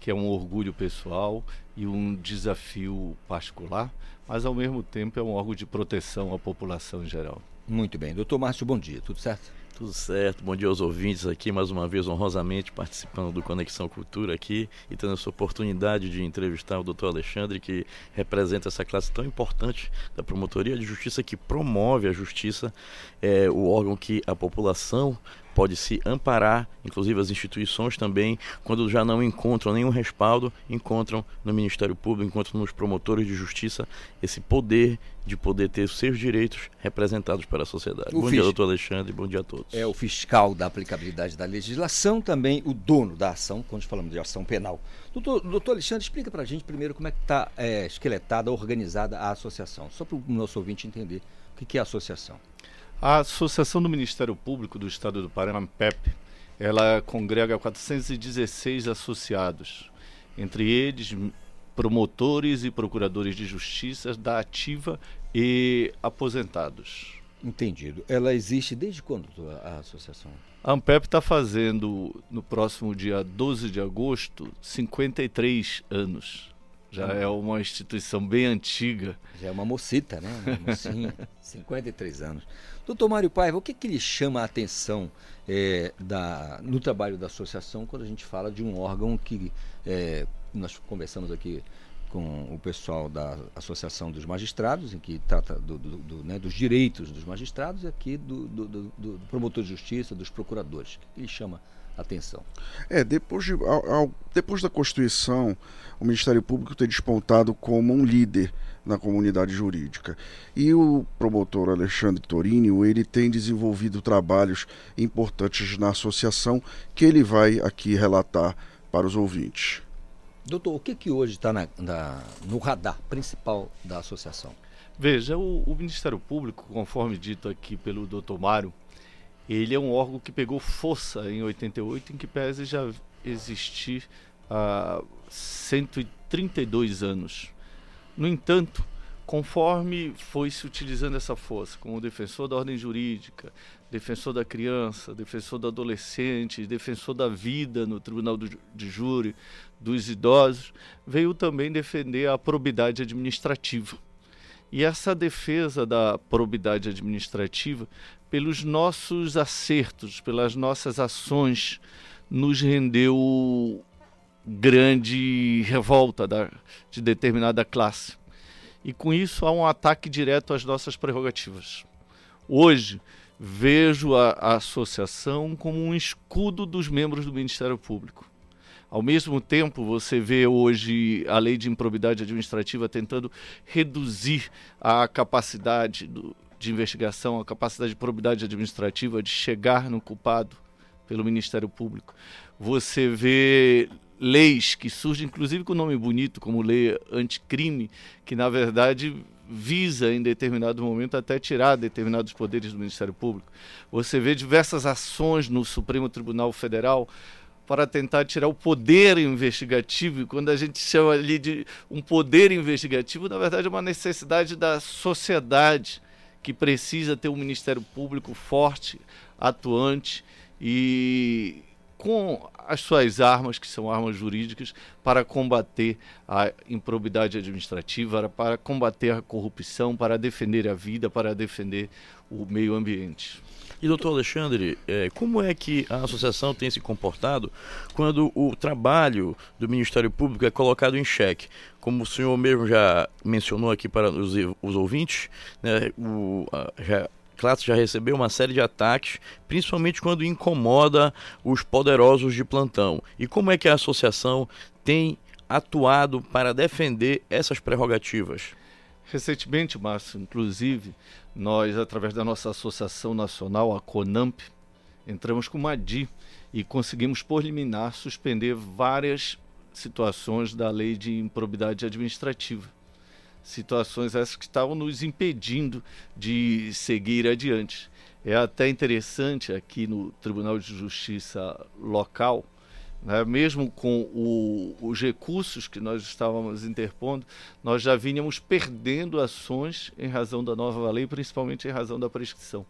que é um orgulho pessoal e um desafio particular, mas ao mesmo tempo é um órgão de proteção à população em geral. Muito bem. Doutor Márcio, bom dia, tudo certo? Tudo certo, bom dia aos ouvintes aqui, mais uma vez honrosamente participando do Conexão Cultura aqui e tendo essa oportunidade de entrevistar o doutor Alexandre, que representa essa classe tão importante da promotoria de justiça que promove a justiça, é o órgão que a população pode se amparar, inclusive as instituições também, quando já não encontram nenhum respaldo, encontram no Ministério Público, encontram nos promotores de justiça esse poder de poder ter os seus direitos representados pela sociedade. O bom dia, doutor Alexandre, bom dia a todos. É o fiscal da aplicabilidade da legislação, também o dono da ação, quando falamos de ação penal. Doutor, doutor Alexandre, explica para a gente primeiro como é que está esqueletada, organizada a associação, só para o nosso ouvinte entender o que que é a associação. A Associação do Ministério Público do Estado do Paraná, AMPEP, ela congrega 416 associados, entre eles promotores e procuradores de justiça da ativa e aposentados. Entendido. Ela existe desde quando a associação? A AMPEP está fazendo, no próximo dia 12 de agosto, 53 anos. Já é uma instituição bem antiga. Já é uma mocita, né? Uma mocinha, 53 anos. Doutor Mário Paiva, o que, que lhe chama a atenção eh, da, no trabalho da associação quando a gente fala de um órgão que eh, nós conversamos aqui com o pessoal da Associação dos Magistrados, em que trata do, do- do, né, dos direitos dos magistrados, e aqui do, promotor de justiça, dos procuradores. O que, lhe chama atenção? É, depois, de, ao- ao- depois da Constituição, o Ministério Público tem despontado como um líder na comunidade jurídica. E o promotor Alexandre Torinho, ele tem desenvolvido trabalhos importantes na associação que ele vai aqui relatar para os ouvintes. Doutor, o que, que hoje está na, na- no radar principal da associação? Veja, o, o Ministério Público, conforme dito aqui pelo Dr. Mário, ele é um órgão que pegou força em 88, em que pese já existir há 132 anos. No entanto, conforme foi se utilizando essa força, como defensor da ordem jurídica, defensor da criança, defensor do adolescente, defensor da vida no tribunal do, de júri, dos idosos, veio também defender a probidade administrativa. E essa defesa da probidade administrativa, pelos nossos acertos, pelas nossas ações, nos rendeu grande revolta da, de determinada classe. E com isso há um ataque direto às nossas prerrogativas. Hoje, vejo a, a associação como um escudo dos membros do Ministério Público. Ao mesmo tempo, você vê hoje a lei de improbidade administrativa tentando reduzir a capacidade do- de investigação, a capacidade de probidade administrativa de chegar no culpado pelo Ministério Público. Você vê leis que surgem, inclusive com nome bonito, como lei anticrime, que na verdade visa em determinado momento até tirar determinados poderes do Ministério Público. Você vê diversas ações no Supremo Tribunal Federal para tentar tirar o poder investigativo. E quando a gente chama ali de um poder investigativo, na verdade é uma necessidade da sociedade que precisa ter um Ministério Público forte, atuante e com as suas armas, que são armas jurídicas, para combater a improbidade administrativa, para combater a corrupção, para defender a vida, para defender o meio ambiente. E doutor Alexandre, eh, como é que a associação tem se comportado quando o trabalho do Ministério Público é colocado em xeque? Como o senhor mesmo já mencionou aqui para os, os ouvintes, né, o, já, classe já recebeu uma série de ataques, principalmente quando incomoda os poderosos de plantão. E como é que a associação tem atuado para defender essas prerrogativas? Recentemente, Márcio, inclusive, nós, através da nossa associação nacional, a CONAMP, entramos com uma DI e conseguimos, por liminar, suspender várias situações da lei de improbidade administrativa. Situações essas que estavam nos impedindo de seguir adiante. É até interessante aqui no Tribunal de Justiça local, né, mesmo com o, os recursos que nós estávamos interpondo, nós já vínhamos perdendo ações em razão da nova lei, principalmente em razão da prescrição.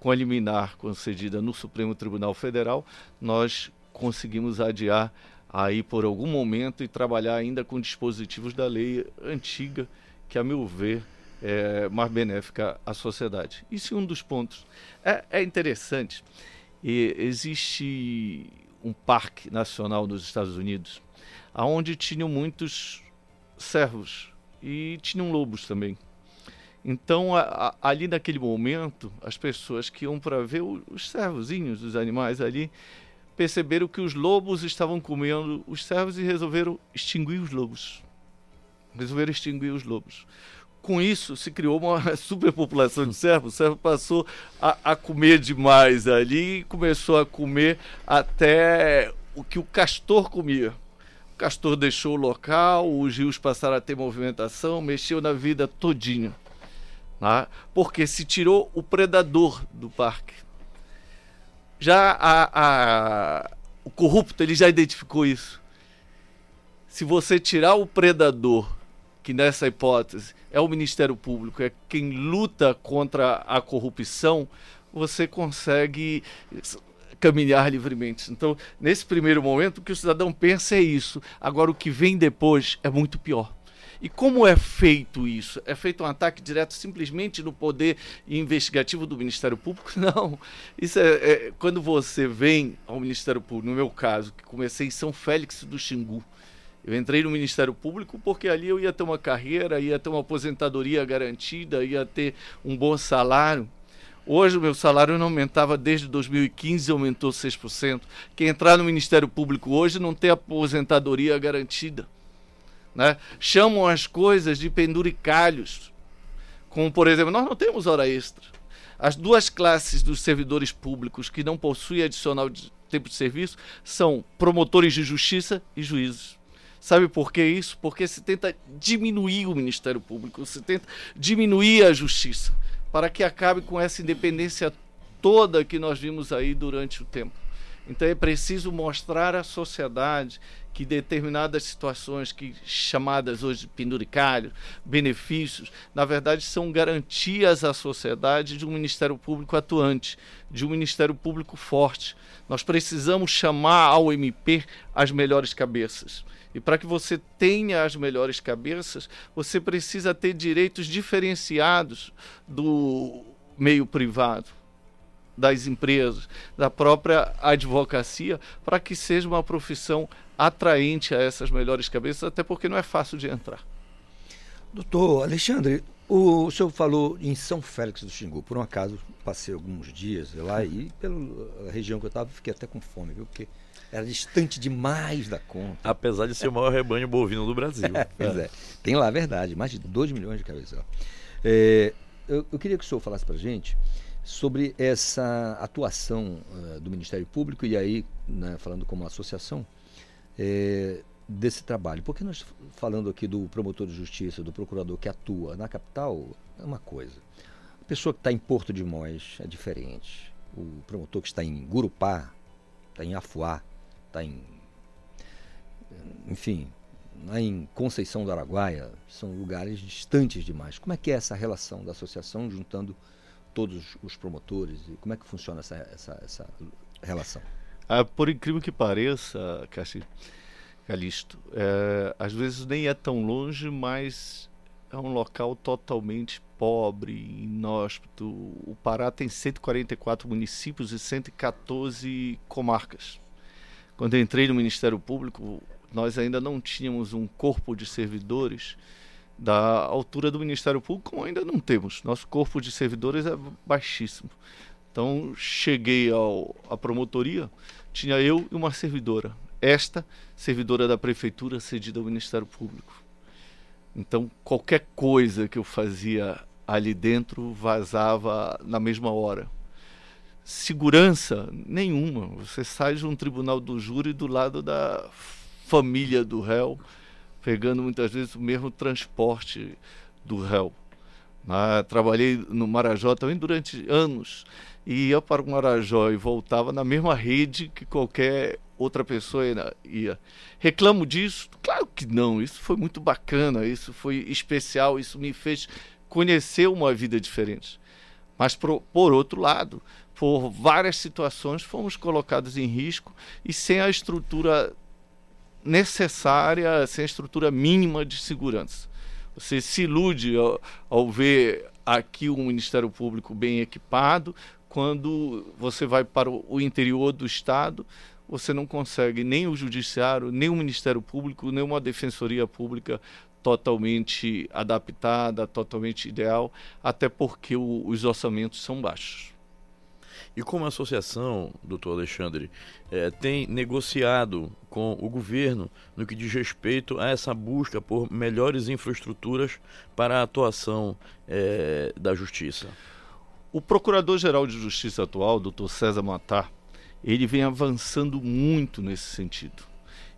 Com a liminar concedida no Supremo Tribunal Federal, nós conseguimos adiar aí por algum momento e trabalhar ainda com dispositivos da lei antiga, que, a meu ver, é, mais benéfica à sociedade. Isso é um dos pontos. É, é interessante. E existe um parque nacional nos Estados Unidos, aonde tinham muitos servos e tinham lobos também. Então, a, a, ali naquele momento, as pessoas que iam para ver o, os servozinhos dos animais ali perceberam que os lobos estavam comendo os servos e resolveram extinguir os lobos. Resolveram extinguir os lobos. Com isso, se criou uma superpopulação de servos. O servo passou a, a comer demais ali e começou a comer até o que o castor comia. O castor deixou o local, os rios passaram a ter movimentação, mexeu na vida todinha. Né? Porque se tirou o predador do parque. Já a, a, o corrupto ele já identificou isso. Se você tirar o predador, que nessa hipótese é o Ministério Público, é quem luta contra a corrupção, você consegue caminhar livremente. Então, nesse primeiro momento, o que o cidadão pensa é isso. Agora, o que vem depois é muito pior. E como é feito isso? É feito um ataque direto simplesmente no poder investigativo do Ministério Público? Não. Isso é, é quando você vem ao Ministério Público, no meu caso, que comecei em São Félix do Xingu. Eu entrei no Ministério Público porque ali eu ia ter uma carreira, ia ter uma aposentadoria garantida, ia ter um bom salário. Hoje o meu salário não aumentava desde 2015, aumentou 6%. Quem entrar no Ministério Público hoje não tem aposentadoria garantida. Né? Chamam as coisas de penduricalhos. Como, por exemplo, nós não temos hora extra. As duas classes dos servidores públicos que não possuem adicional de tempo de serviço são promotores de justiça e juízes. Sabe por que isso? Porque se tenta diminuir o Ministério Público, se tenta diminuir a justiça, para que acabe com essa independência toda que nós vimos aí durante o tempo. Então é preciso mostrar à sociedade que determinadas situações que chamadas hoje de penduricalho, benefícios, na verdade são garantias à sociedade de um Ministério Público atuante, de um Ministério Público forte. Nós precisamos chamar ao MP as melhores cabeças. E para que você tenha as melhores cabeças, você precisa ter direitos diferenciados do meio privado das empresas, da própria advocacia, para que seja uma profissão atraente a essas melhores cabeças, até porque não é fácil de entrar. Doutor Alexandre, o senhor falou em São Félix do Xingu. Por um acaso, passei alguns dias lá e pela região que eu estava, fiquei até com fome, viu? Porque era distante demais da conta. Apesar de ser o maior rebanho bovino do Brasil. pois é. Tem lá, a verdade, mais de 2 milhões de cabeças. É, eu, eu, queria que o senhor falasse para gente sobre essa atuação uh, do Ministério Público e aí, né, falando como associação, é, desse trabalho. Porque nós falando aqui do promotor de justiça, do procurador que atua na capital, é uma coisa. A pessoa que está em Porto de Mós é diferente. O promotor que está em Gurupá, está em Afuá, está em. Enfim, em Conceição do Araguaia, são lugares distantes demais. Como é que é essa relação da associação juntando todos os promotores? Como é que funciona essa, essa, essa relação? Ah, por incrível que pareça, Calixto, é, às vezes nem é tão longe, mas é um local totalmente pobre, inóspito. O Pará tem 144 municípios e 114 comarcas. Quando eu entrei no Ministério Público, nós ainda não tínhamos um corpo de servidores da altura do Ministério Público, como ainda não temos. Nosso corpo de servidores é baixíssimo. Então, cheguei ao, à promotoria, tinha eu e uma servidora. Esta, servidora da prefeitura, cedida ao Ministério Público. Então, qualquer coisa que eu fazia ali dentro vazava na mesma hora. Segurança nenhuma. Você sai de um tribunal do júri do lado da família do réu pegando muitas vezes o mesmo transporte do réu. Ah, trabalhei no Marajó também durante anos e ia para o Marajó e voltava na mesma rede que qualquer outra pessoa ia. Reclamo disso? Claro que não. Isso foi muito bacana, isso foi especial, isso me fez conhecer uma vida diferente. Mas por, por outro lado, por várias situações fomos colocados em risco e sem a estrutura necessária, sem a estrutura mínima de segurança. Você se ilude ao, ao ver aqui um Ministério Público bem equipado, quando você vai para o interior do Estado, você não consegue nem o Judiciário, nem o Ministério Público, nem uma Defensoria Pública totalmente adaptada, totalmente ideal, até porque o, os orçamentos são baixos. E como a associação, doutor Alexandre, eh, tem negociado com o governo no que diz respeito a essa busca por melhores infraestruturas para a atuação eh, da justiça? O Procurador-Geral de Justiça atual, doutor César Matar, ele vem avançando muito nesse sentido.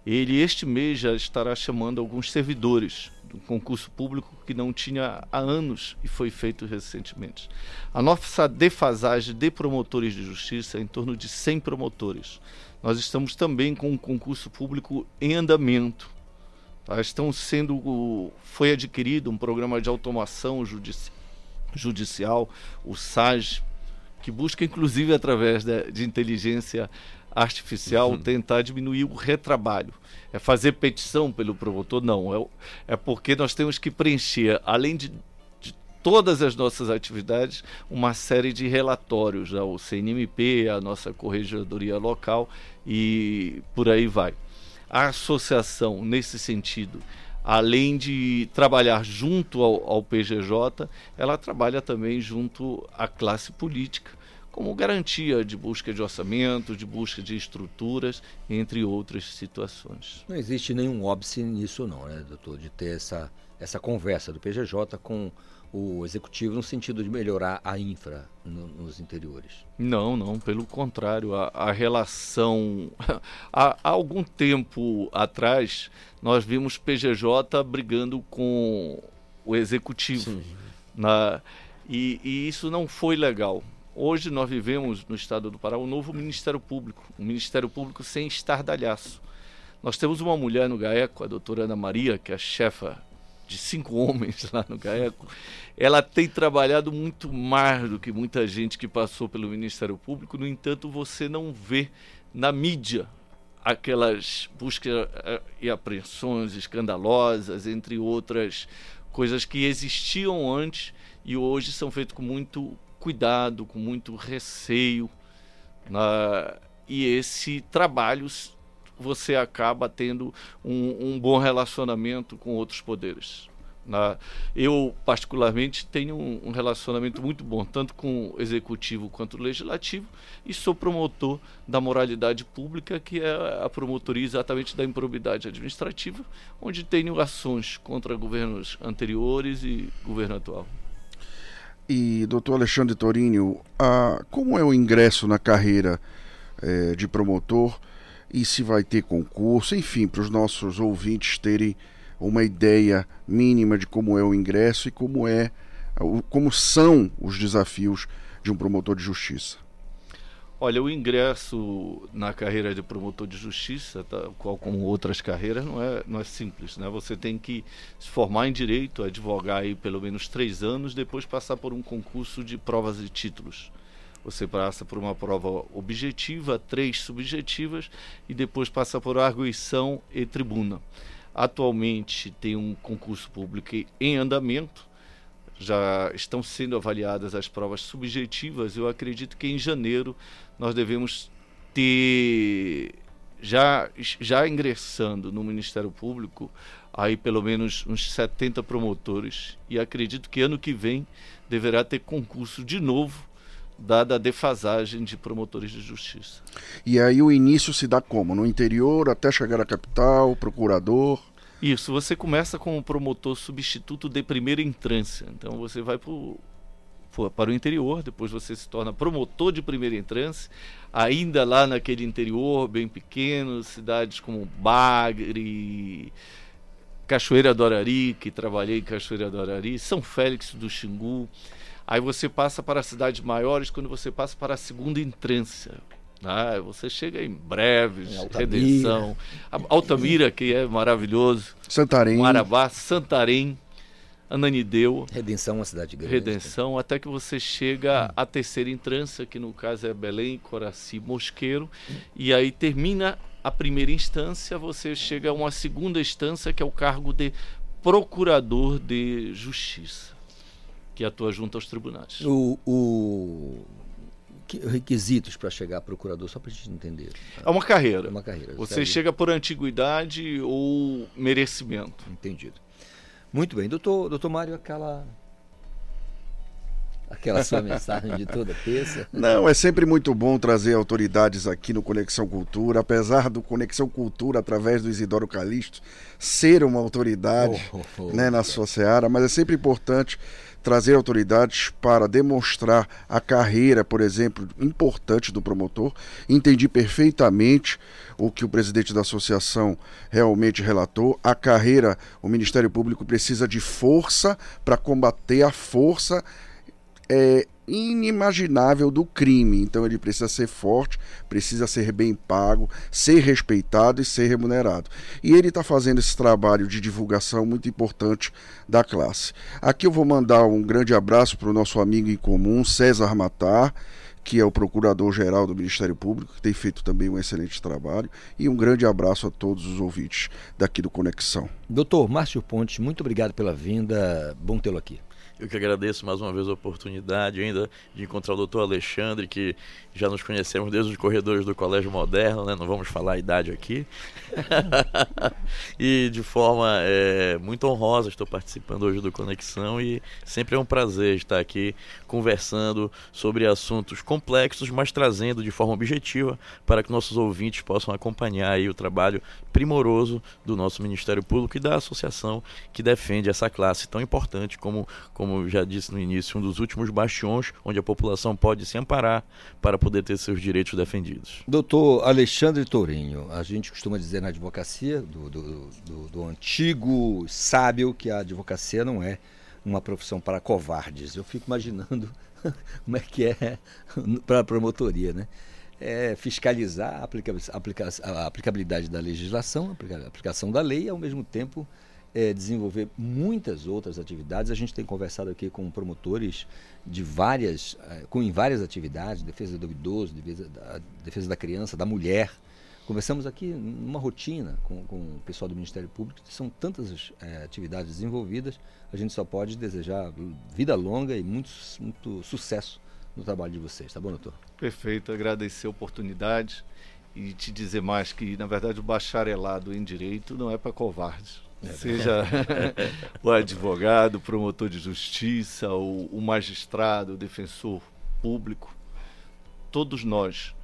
Ele, este mês, já estará chamando alguns servidores do concurso público que não tinha há anos e foi feito recentemente. A nossa defasagem de promotores de justiça é em torno de 100 promotores. Nós estamos também com um concurso público em andamento. Tá? Estão sendo, foi adquirido um programa de automação judici judicial, o SAG, que busca inclusive através de, de inteligência artificial uhum. tentar diminuir o retrabalho. É fazer petição pelo promotor? Não. É, é porque nós temos que preencher, além de, todas as nossas atividades, uma série de relatórios ao CNMP, a nossa corregedoria local e por aí vai. A associação, nesse sentido, além de trabalhar junto ao, ao PGJ, ela trabalha também junto à classe política como garantia de busca de orçamento, de busca de estruturas, entre outras situações. Não existe nenhum óbice nisso não, né, doutor, de ter essa, essa conversa do PGJ com o executivo no sentido de melhorar a infra no, nos interiores. Não, não, pelo contrário, a, a relação. há, há, algum tempo atrás, nós vimos PGJ brigando com o executivo. Na, e, e isso não foi legal. Hoje nós vivemos no estado do Pará um novo Ministério Público, um Ministério Público sem estardalhaço. Nós temos uma mulher no GAECO, a doutora Ana Maria, que é a chefa de cinco homens lá no GAECO. Ela tem trabalhado muito mais do que muita gente que passou pelo Ministério Público, no entanto, você não vê na mídia aquelas buscas eh, e apreensões escandalosas, entre outras coisas que existiam antes e hoje são feitas com muito cuidado, com muito receio. Na, e esse trabalho você acaba tendo um, um bom relacionamento com outros poderes. Na, eu, particularmente, tenho um, um, relacionamento muito bom, tanto com o executivo quanto o legislativo, e sou promotor da moralidade pública, que é a promotoria exatamente da improbidade administrativa, onde tenho ações contra governos anteriores e governo atual. E, doutor Alexandre Torinho, a, como é o ingresso na carreira é, de promotor e se vai ter concurso, enfim, para os nossos ouvintes terem uma ideia mínima de como é o ingresso e como é como são os desafios de um promotor de justiça. Olha, o ingresso na carreira de promotor de justiça, tá, qual como outras carreiras, não é, não é simples. Né? Você tem que se formar em direito, advogar aí pelo menos três anos, depois passar por um concurso de provas e títulos. Você passa por uma prova objetiva, três subjetivas, e depois passa por arguição e tribuna. Atualmente tem um concurso público em andamento, já estão sendo avaliadas as provas subjetivas. Eu acredito que em janeiro nós devemos ter já já ingressando no Ministério Público aí pelo menos uns 70 promotores e acredito que ano que vem deverá ter concurso de novo dada a defasagem de promotores de justiça. E aí o início se dá como? No interior até chegar à capital, procurador? Isso, você começa como promotor substituto de primeira entrância. Então você vai pro, pro, para o interior, depois você se torna promotor de primeira entrância, ainda lá naquele interior bem pequeno, cidades como Bagre, Cachoeira do Arari, que trabalhei em Cachoeira do Arari, São Félix do Xingu. Aí você passa para cidades maiores quando você passa para a segunda entrância. Ah, você chega em breves, Redenção, Altamira, que é maravilhoso. Santarém. Marabá, Santarém, Ananideu. Redenção, uma cidade grande. Redenção, até que você chega à terceira entrância, que no caso é Belém, Coraci, Mosqueiro, e aí termina a primeira instância, você chega a uma segunda instância, que é o cargo de procurador de justiça, que atua junto aos tribunais. O, o requisitos para chegar a procurador, só para a gente entender. É uma carreira. É uma carreira. Você chega por antiguidade ou merecimento. Entendido. Muito bem, doutor, doutor Mário, aquela aquela sua mensagem de toda terça. Não, é sempre muito bom trazer autoridades aqui no Conexão Cultura, apesar do Conexão Cultura, através do Isidoro Calixto, ser uma autoridade Oh, oh, oh. né, na sua seara, mas é sempre importante trazer autoridades para demonstrar a carreira, por exemplo, importante do promotor. Entendi perfeitamente o que o presidente da associação realmente relatou. A carreira, o Ministério Público precisa de força para combater a força é inimaginável do crime. Então ele precisa ser forte, precisa ser bem pago, ser respeitado e ser remunerado. E ele está fazendo esse trabalho de divulgação muito importante da classe. Aqui eu vou mandar um grande abraço para o nosso amigo em comum, César Matar. Que é o procurador-geral do Ministério Público, que tem feito também um excelente trabalho. E um grande abraço a todos os ouvintes daqui do Conexão. Doutor Márcio Ponte, muito obrigado pela vinda. Bom tê-lo aqui. Eu que agradeço mais uma vez a oportunidade ainda de encontrar o doutor Alexandre, que já nos conhecemos desde os corredores do Colégio Moderno, né? não vamos falar a idade aqui. e de forma é, muito honrosa estou participando hoje do Conexão e sempre é um prazer estar aqui conversando sobre assuntos complexos, mas trazendo de forma objetiva para que nossos ouvintes possam acompanhar aí o trabalho primoroso do nosso Ministério Público e da associação que defende essa classe tão importante como, como já disse no início, um dos últimos bastiões onde a população pode se amparar para poder ter seus direitos defendidos. Doutor Alexandre Tourinho, a gente costuma dizer na advocacia, do, do, do, do antigo sábio, que a advocacia não é uma profissão para covardes. Eu fico imaginando como é que é para a promotoria, né? É fiscalizar a, a aplicabilidade da legislação, a aplicação da lei e, ao mesmo tempo, é, desenvolver muitas outras atividades. A gente tem conversado aqui com promotores de várias, com em várias atividades, defesa do idoso, defesa da, defesa da criança, da mulher. Conversamos aqui numa rotina com, com o pessoal do Ministério Público, são tantas é, atividades desenvolvidas, a gente só pode desejar vida longa e muito, muito sucesso no trabalho de vocês, tá bom, doutor? Perfeito, agradecer a oportunidade e te dizer mais que, na verdade, o bacharelado em direito não é para covardes. Seja o advogado, o promotor de justiça, o, o magistrado, o defensor público, todos nós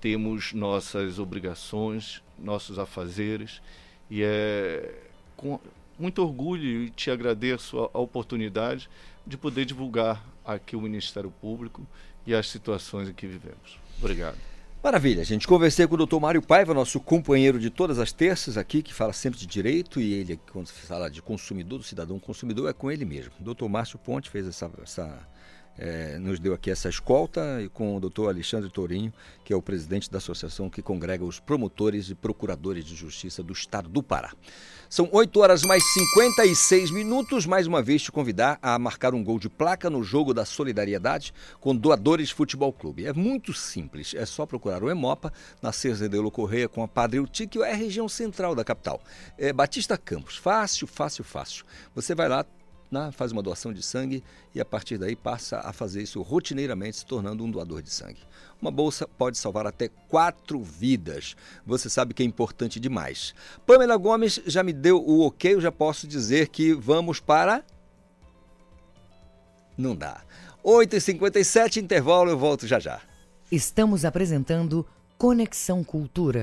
temos nossas obrigações, nossos afazeres, e é com muito orgulho e te agradeço a, a oportunidade de poder divulgar aqui o Ministério Público e as situações em que vivemos. Obrigado. Maravilha, gente. Conversei com o doutor Mário Paiva, nosso companheiro de todas as terças aqui, que fala sempre de direito, e ele, quando fala de consumidor, do cidadão consumidor, é com ele mesmo. O doutor Márcio Ponte fez essa. essa é, nos deu aqui essa escolta, e com o doutor Alexandre Tourinho, que é o presidente da associação que congrega os promotores e procuradores de justiça do estado do Pará. São 8 horas mais 56 minutos. Mais uma vez te convidar a marcar um gol de placa no jogo da solidariedade com Doadores Futebol Clube. É muito simples, é só procurar o Emopa na Cerzedelo Correia com a Padre Utique, é a região central da capital. É Batista Campos. Fácil, fácil, fácil. Você vai lá, né, faz uma doação de sangue e a partir daí passa a fazer isso rotineiramente, se tornando um doador de sangue. Uma bolsa pode salvar até quatro vidas. Você sabe que é importante demais. Pamela Gomes já me deu o ok, eu já posso dizer que vamos para. Não dá. 8h57, intervalo, eu volto já já. Estamos apresentando Conexão Cultura.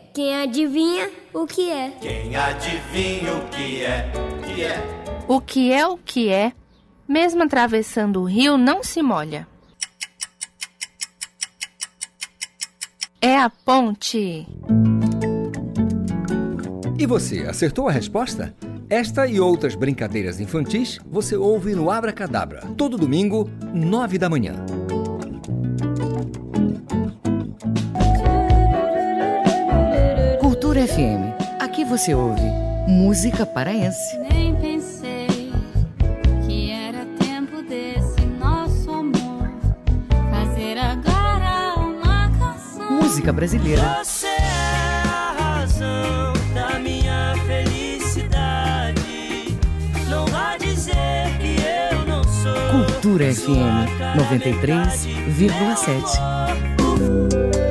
Quem adivinha o que é? Quem adivinha o que é? Que é? O que é o que é? Mesmo atravessando o rio, não se molha. é a ponte. E você, acertou a resposta? Esta e outras brincadeiras infantis você ouve no Abra Cadabra, todo domingo, nove da manhã. Você ouve música paraense. Nem pensei que era tempo desse nosso amor fazer agora uma canção. Música brasileira. Você é a razão da minha felicidade. Não vá dizer que eu não sou. Cultura FM 93,7.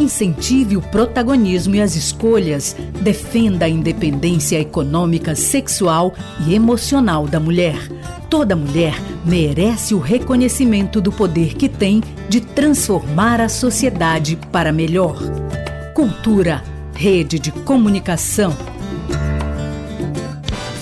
Incentive o protagonismo e as escolhas. Defenda a independência econômica, sexual e emocional da mulher. Toda mulher merece o reconhecimento do poder que tem de transformar a sociedade para melhor. Cultura, rede de comunicação.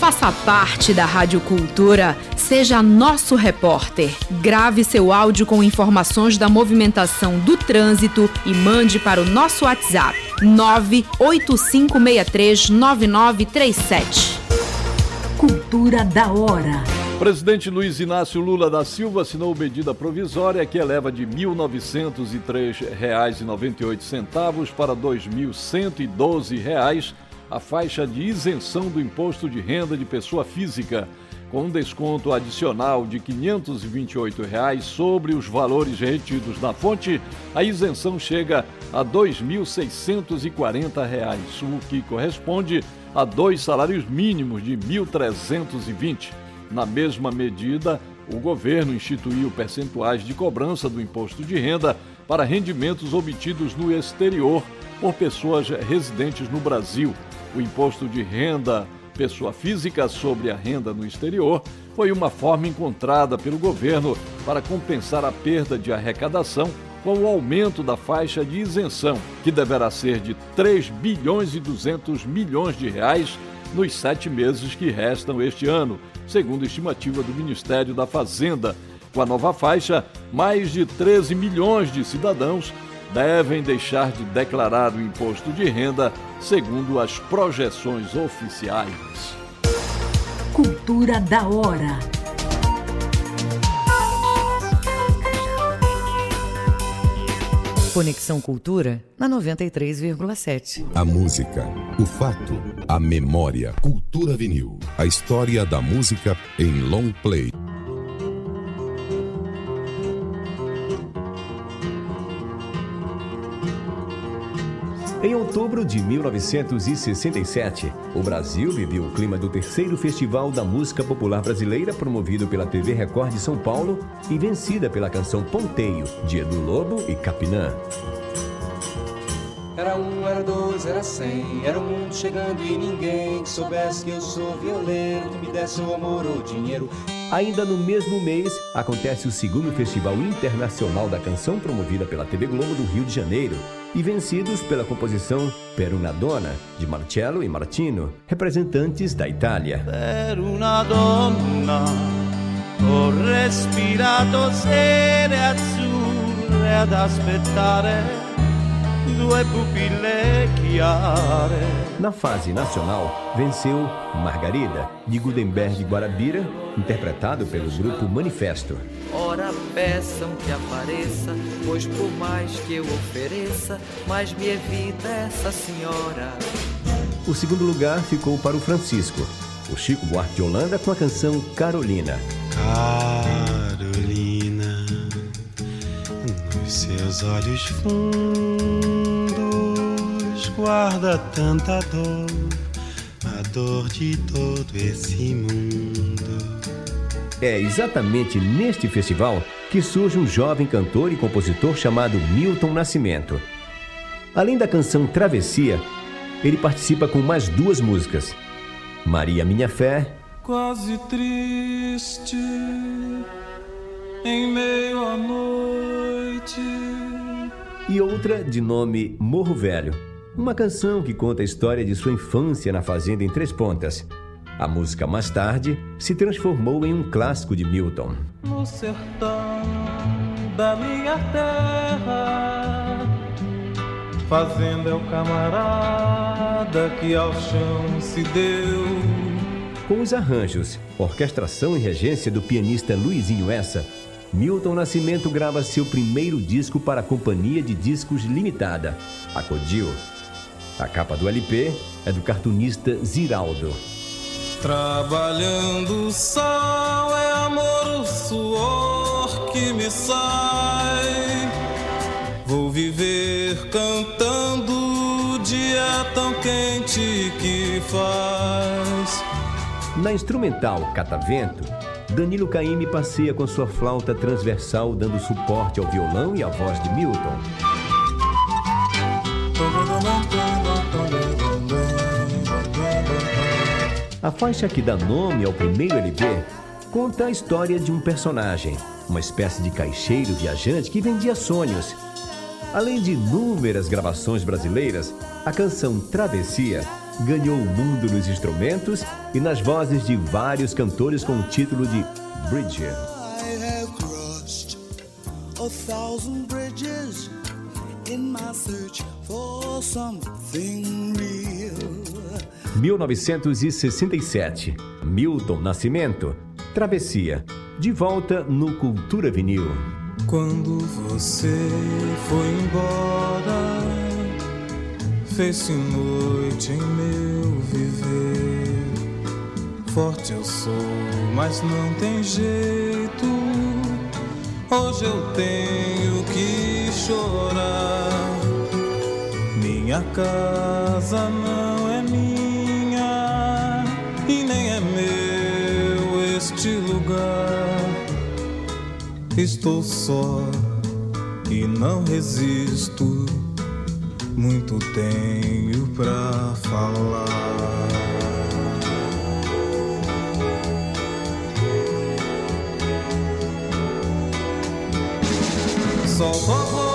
Faça parte da Rádio Cultura, seja nosso repórter. Grave seu áudio com informações da movimentação do trânsito e mande para o nosso WhatsApp 985639937. Cultura da hora. Presidente Luiz Inácio Lula da Silva assinou medida provisória que eleva de R$ 1.903,98 para R$ 2.112 a faixa de isenção do imposto de renda de pessoa física, com um desconto adicional de 528 reais sobre os valores retidos na fonte, a isenção chega a 2.640 reais, o que corresponde a dois salários mínimos de R$ 1.320. Na mesma medida, o governo instituiu percentuais de cobrança do imposto de renda para rendimentos obtidos no exterior por pessoas residentes no Brasil. O imposto de renda pessoa física sobre a renda no exterior foi uma forma encontrada pelo governo para compensar a perda de arrecadação com o aumento da faixa de isenção, que deverá ser de 3 bilhões e 200 milhões de reais nos sete meses que restam este ano, segundo estimativa do Ministério da Fazenda. Com a nova faixa, mais de 13 milhões de cidadãos devem deixar de declarar o imposto de renda, segundo as projeções oficiais. Cultura da hora. Conexão Cultura na 93,7. A música, o fato, a memória. Cultura vinil. A história da música em long play. Em outubro de 1967, o Brasil viveu o clima do terceiro Festival da Música Popular Brasileira, promovido pela TV Record de São Paulo e vencida pela canção Ponteio, de Edu Lobo e Capinã. Era um, era dois, era cem. Era o mundo chegando e ninguém que soubesse que eu sou violeiro, que me desse o amor ou dinheiro. Ainda no mesmo mês, acontece o segundo Festival Internacional da Canção, promovida pela TV Globo do Rio de Janeiro, e vencidos pela composição Per una donna, de Marcello e Martino, representantes da Itália. Per una donna ho respirato sere azzurre ad aspettare. Na fase nacional, venceu Margarida, de Gutenberg Guarabira, interpretado pelo grupo Manifesto. Ora peçam que apareça, pois por mais que eu ofereça, mais me evita essa senhora. O segundo lugar ficou para o Francisco, o Chico Buarque de Holanda com a canção Carolina. Carolina, nos Teus olhos fundos guarda tanta dor, a dor de todo esse mundo. É exatamente neste festival que surge um jovem cantor e compositor chamado Milton Nascimento. Além da canção Travessia, ele participa com mais duas músicas: Maria Minha Fé. Quase triste, em meio à noite. E outra de nome Morro Velho. Uma canção que conta a história de sua infância na fazenda em Três Pontas. A música mais tarde se transformou em um clássico de Milton. No sertão da minha terra, fazenda é o camarada que ao chão se deu. Com os arranjos, orquestração e regência do pianista Luizinho Essa, Milton Nascimento grava seu primeiro disco para a Companhia de Discos Limitada, a Codil. A capa do LP é do cartunista Ziraldo. Trabalhando o sol é amor, o suor que me sai. Vou viver cantando o dia tão quente que faz. Na instrumental Catavento, Danilo Caymmi passeia com sua flauta transversal dando suporte ao violão e à voz de Milton. A faixa que dá nome ao primeiro LP conta a história de um personagem, uma espécie de caixeiro viajante que vendia sonhos. Além de inúmeras gravações brasileiras, a canção Travessia ganhou o mundo nos instrumentos e nas vozes de vários cantores com o título de Bridger. I have crossed a thousand bridges in my search for something real. 1967. Milton Nascimento. Travessia. De volta no Cultura Vinil. Quando você foi embora, fez-se noite em meu viver. Forte eu sou, mas não tem jeito. Hoje eu tenho Minha casa não é minha e nem é meu este lugar. Estou só e não resisto. Muito tenho pra falar. Solto a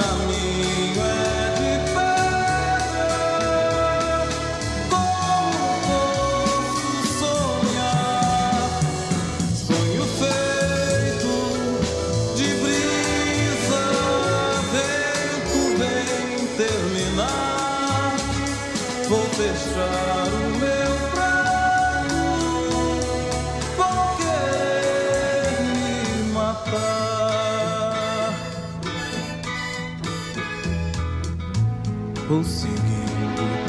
Meu caminho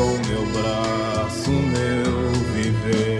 com meu braço meu viver.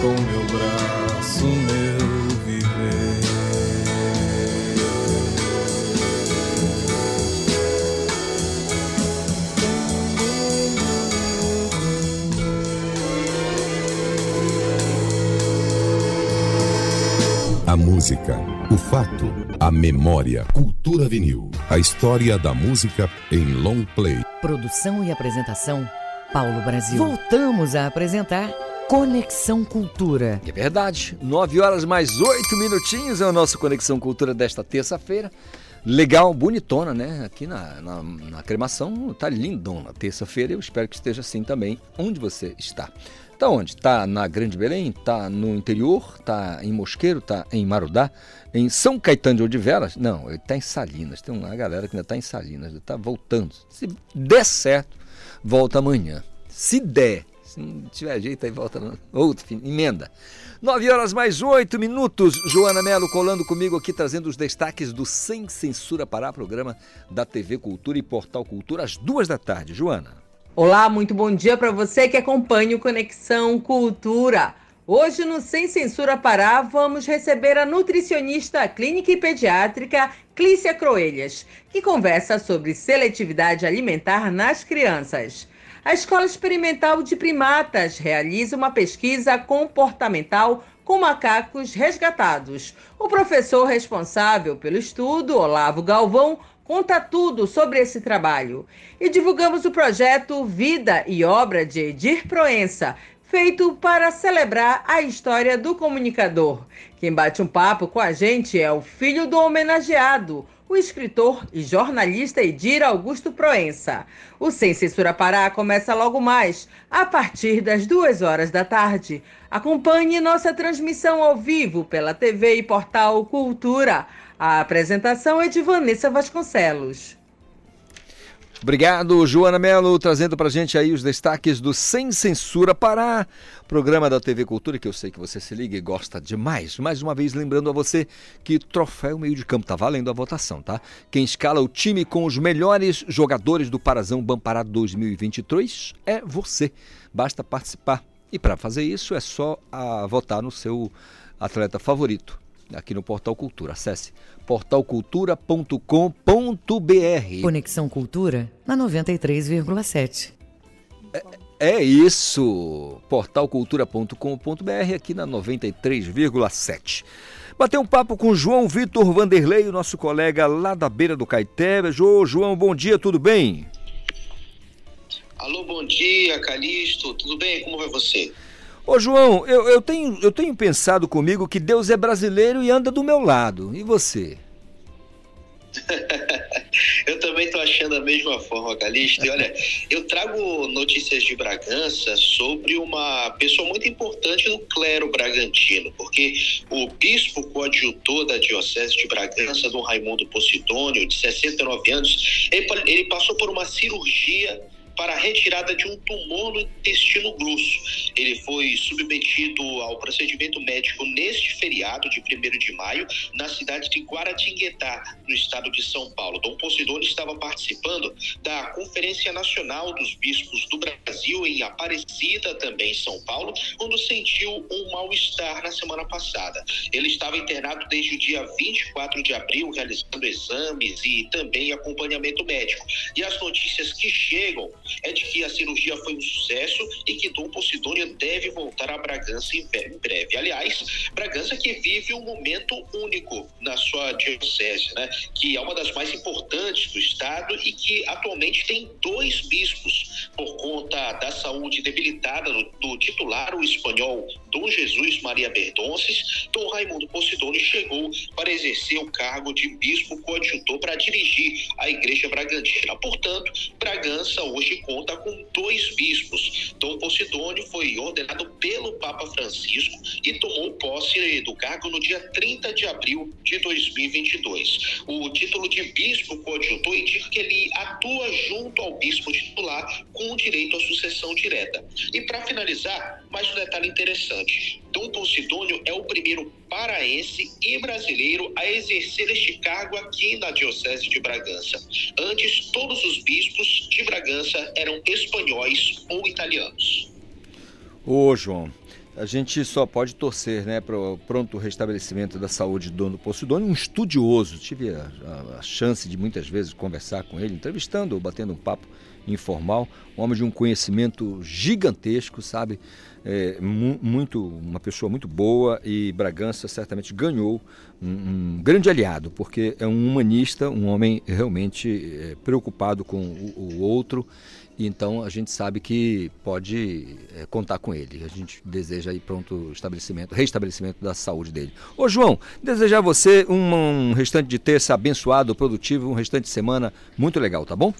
com meu braço meu viver. A música, o fato, a memória, cultura vinil. A história da música em long play. Produção e apresentação, Paulo Brasil. Voltamos a apresentar Conexão Cultura. É verdade. 9 horas mais 8 minutinhos é o nosso Conexão Cultura desta terça-feira. Legal, bonitona, né? Aqui na, na, na cremação tá lindona. Terça-feira eu espero que esteja assim também, onde você está. Tá onde? Tá na Grande Belém? Tá no interior? Tá em Mosqueiro? Tá em Marudá? Em São Caetano de Odivelas? Não, ele tá em Salinas. Tem uma galera que ainda tá em Salinas, tá voltando. Se der certo, volta amanhã. Se der, se não tiver jeito, aí volta no outro emenda. 9 horas mais 8 minutos. Joana Melo colando comigo aqui, trazendo os destaques do Sem Censura Pará, programa da TV Cultura e Portal Cultura, às duas da tarde. Joana. Olá, muito bom dia para você que acompanha o Conexão Cultura. Hoje no Sem Censura Pará vamos receber a nutricionista clínica e pediátrica Clícia Croelhas, que conversa sobre seletividade alimentar nas crianças. A Escola Experimental de Primatas realiza uma pesquisa comportamental com macacos resgatados. O professor responsável pelo estudo, Olavo Galvão, conta tudo sobre esse trabalho. E divulgamos o projeto Vida e Obra de Edir Proença, feito para celebrar a história do comunicador. Quem bate um papo com a gente é o filho do homenageado, o escritor e jornalista Edir Augusto Proença. O Sem Censura Pará começa logo mais, a partir das duas horas da tarde. Acompanhe nossa transmissão ao vivo pela TV e portal Cultura. A apresentação é de Vanessa Vasconcelos. Obrigado, Joana Melo, trazendo pra gente aí os destaques do Sem Censura Pará, programa da TV Cultura, que eu sei que você se liga e gosta demais. Mais uma vez, lembrando a você que troféu meio de campo tá valendo a votação, tá? Quem escala o time com os melhores jogadores do Parazão Bampará 2023 é você. Basta participar. E para fazer isso é só a votar no seu atleta favorito aqui no Portal Cultura. Acesse portalcultura.com.br. Conexão Cultura na 93,7. É, é isso, portalcultura.com.br aqui na 93,7. Bater um papo com João Vitor Vanderlei, o nosso colega lá da beira do Caeté. Jô, João, bom dia, tudo bem? Alô, bom dia, Calixto. Tudo bem? Como vai você? Ô João, eu, eu, tenho, eu tenho pensado comigo que Deus é brasileiro e anda do meu lado. E você? eu também estou achando da mesma forma, Calixto. E olha, eu trago notícias de Bragança sobre uma pessoa muito importante no clero bragantino, porque o bispo coadjutor da Diocese de Bragança, Dom Raimundo Posidônio, de 69 anos, ele, ele passou por uma cirurgia para a retirada de um tumor no intestino grosso. Ele foi submetido ao procedimento médico neste feriado de 1 de maio, na cidade de Guaratinguetá, no estado de São Paulo. Dom Posidônio estava participando da Conferência Nacional dos Bispos do Brasil, em Aparecida, também em São Paulo, quando sentiu um mal-estar na semana passada. Ele estava internado desde o dia 24 de abril, realizando exames e também acompanhamento médico. E as notícias que chegam é de que a cirurgia foi um sucesso e que Dom Deve voltar a Bragança em breve. Aliás, Bragança que vive um momento único na sua diocese, né? que é uma das mais importantes do estado e que atualmente tem dois bispos por conta da saúde debilitada do, do titular, o espanhol Dom Jesus Maria Berdonces. Dom Raimundo Posidônio chegou para exercer o cargo de bispo coadjutor para dirigir a Igreja Bragantina. Portanto, Bragança hoje conta com dois bispos. Dom Posidônio foi ordenado pelo Papa Francisco e tomou posse do cargo no dia 30 de abril de 2022. O título de bispo coadjutor indica que ele atua junto ao bispo titular com direito à sucessão direta. E para finalizar, mais um detalhe interessante. Dom Posidônio é o primeiro paraense e brasileiro a exercer este cargo aqui na Diocese de Bragança. Antes, todos os bispos de Bragança eram espanhóis ou italianos. Ô, João, a gente só pode torcer né, para o pronto restabelecimento da saúde do Dono Posidônio, um estudioso. Tive a, a, a, chance de muitas vezes conversar com ele, entrevistando, batendo um papo informal, um homem de um conhecimento gigantesco, sabe? É, muito, uma pessoa muito boa e Bragança certamente ganhou um, um, grande aliado, porque é um humanista, um homem realmente é, preocupado com o, o outro e então a gente sabe que pode é, contar com ele. A gente deseja aí pronto estabelecimento, restabelecimento da saúde dele. Ô João, desejar a você um, um restante de terça abençoado, produtivo, um restante de semana muito legal, tá bom?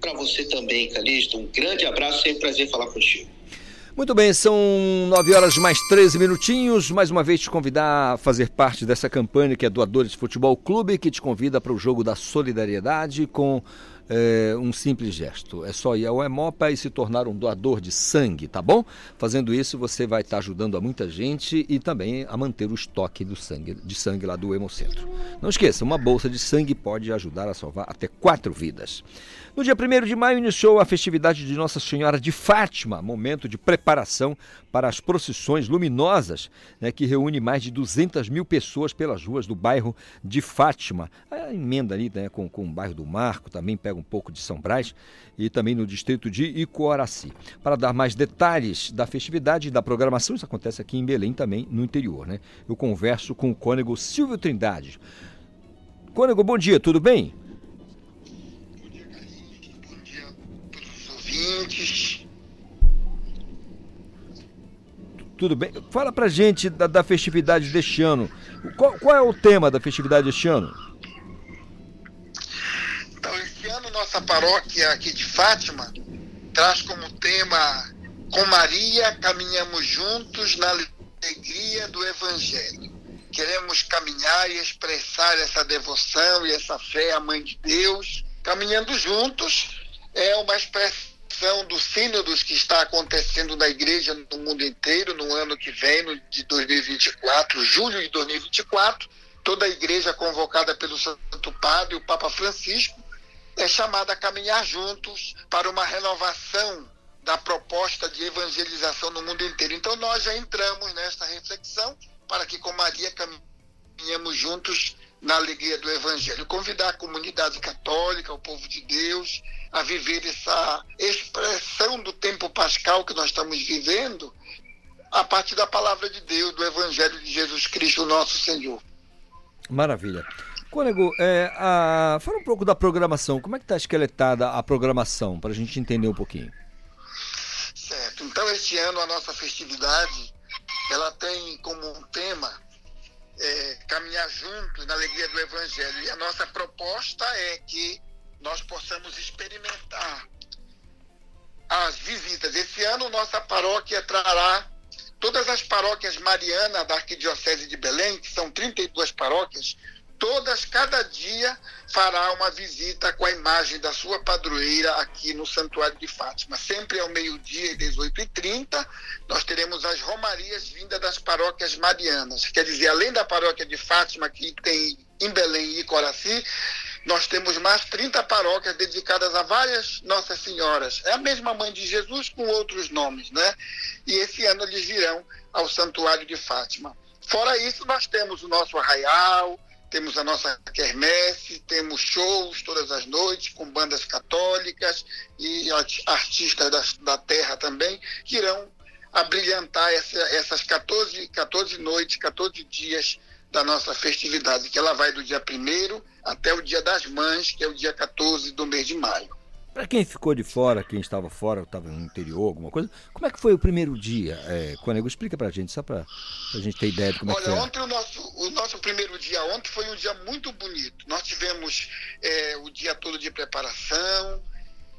Para você também, Calixto, um grande abraço, sempre prazer falar contigo. Muito bem, são 9 horas mais 13 minutinhos. Mais uma vez te convidar a fazer parte dessa campanha que é Doadores Futebol Clube, que te convida para o jogo da solidariedade com é, um simples gesto. É só ir ao Hemopa e se tornar um doador de sangue, tá bom? Fazendo isso, você vai estar ajudando a muita gente e também a manter o estoque do sangue, de sangue lá do Hemocentro. Não esqueça, uma bolsa de sangue pode ajudar a salvar até quatro vidas. No dia 1 de maio iniciou a festividade de Nossa Senhora de Fátima, momento de preparação para as procissões luminosas, né, que reúne mais de 200 mil pessoas pelas ruas do bairro de Fátima. A emenda ali né, com, com o bairro do Marco, também pega um pouco de São Brás e também no distrito de Icoaraci. Para dar mais detalhes da festividade e da programação, isso acontece aqui em Belém também, no interior. Né? Eu converso com o cônego Silvio Trindade. Cônego, bom dia, tudo bem? Tudo bem? Fala pra gente da, da festividade deste ano. Qual, qual, é o tema da festividade deste ano? Então, esse ano nossa paróquia aqui de Fátima traz como tema Com Maria caminhamos juntos na alegria do Evangelho. Queremos caminhar e expressar essa devoção e essa fé à Mãe de Deus, caminhando juntos é uma expressão dos sínodos que está acontecendo na igreja no mundo inteiro no ano que vem, no, de 2024, julho de 2024. Toda a igreja convocada pelo Santo Padre, o Papa Francisco, é chamada a caminhar juntos para uma renovação da proposta de evangelização no mundo inteiro. Então nós já entramos nessa reflexão para que com Maria caminhemos juntos na alegria do Evangelho. Convidar a comunidade católica, o povo de Deus, a viver essa expressão do tempo pascal que nós estamos vivendo a partir da palavra de Deus, do Evangelho de Jesus Cristo, nosso Senhor. Maravilha. Cônego, é, a... fala um pouco da programação. Como é que está esqueletada a programação, para a gente entender um pouquinho? Certo. Então, este ano, a nossa festividade, ela tem como um tema é, caminhar juntos na alegria do Evangelho. E a nossa proposta é que nós possamos experimentar as visitas. Esse ano, nossa paróquia trará todas as paróquias marianas da Arquidiocese de Belém, que são 32 paróquias, todas, cada dia, fará uma visita com a imagem da sua padroeira aqui no Santuário de Fátima. Sempre ao meio-dia e 18h30, nós teremos as romarias vindas das paróquias marianas. Quer dizer, além da paróquia de Fátima, que tem em Belém e Coraci, nós temos mais 30 paróquias dedicadas a várias Nossas Senhoras. É a mesma mãe de Jesus com outros nomes, né? E esse ano eles virão ao Santuário de Fátima. Fora isso, nós temos o nosso arraial, temos a nossa quermesse, temos shows todas as noites com bandas católicas e artistas da, da terra também, que irão abrilhantar essa, essas 14, 14 noites, 14 dias da nossa festividade, que ela vai do dia 1 até o dia das mães, que é o dia 14 do mês de maio. Para quem ficou de fora, quem estava fora, estava no interior, alguma coisa, como é que foi o primeiro dia? É, Cônego, explica para a gente, só para a gente ter ideia de como Olha, é que foi. ontem o nosso, o nosso primeiro dia ontem foi um dia muito bonito. Nós tivemos é, o dia todo de preparação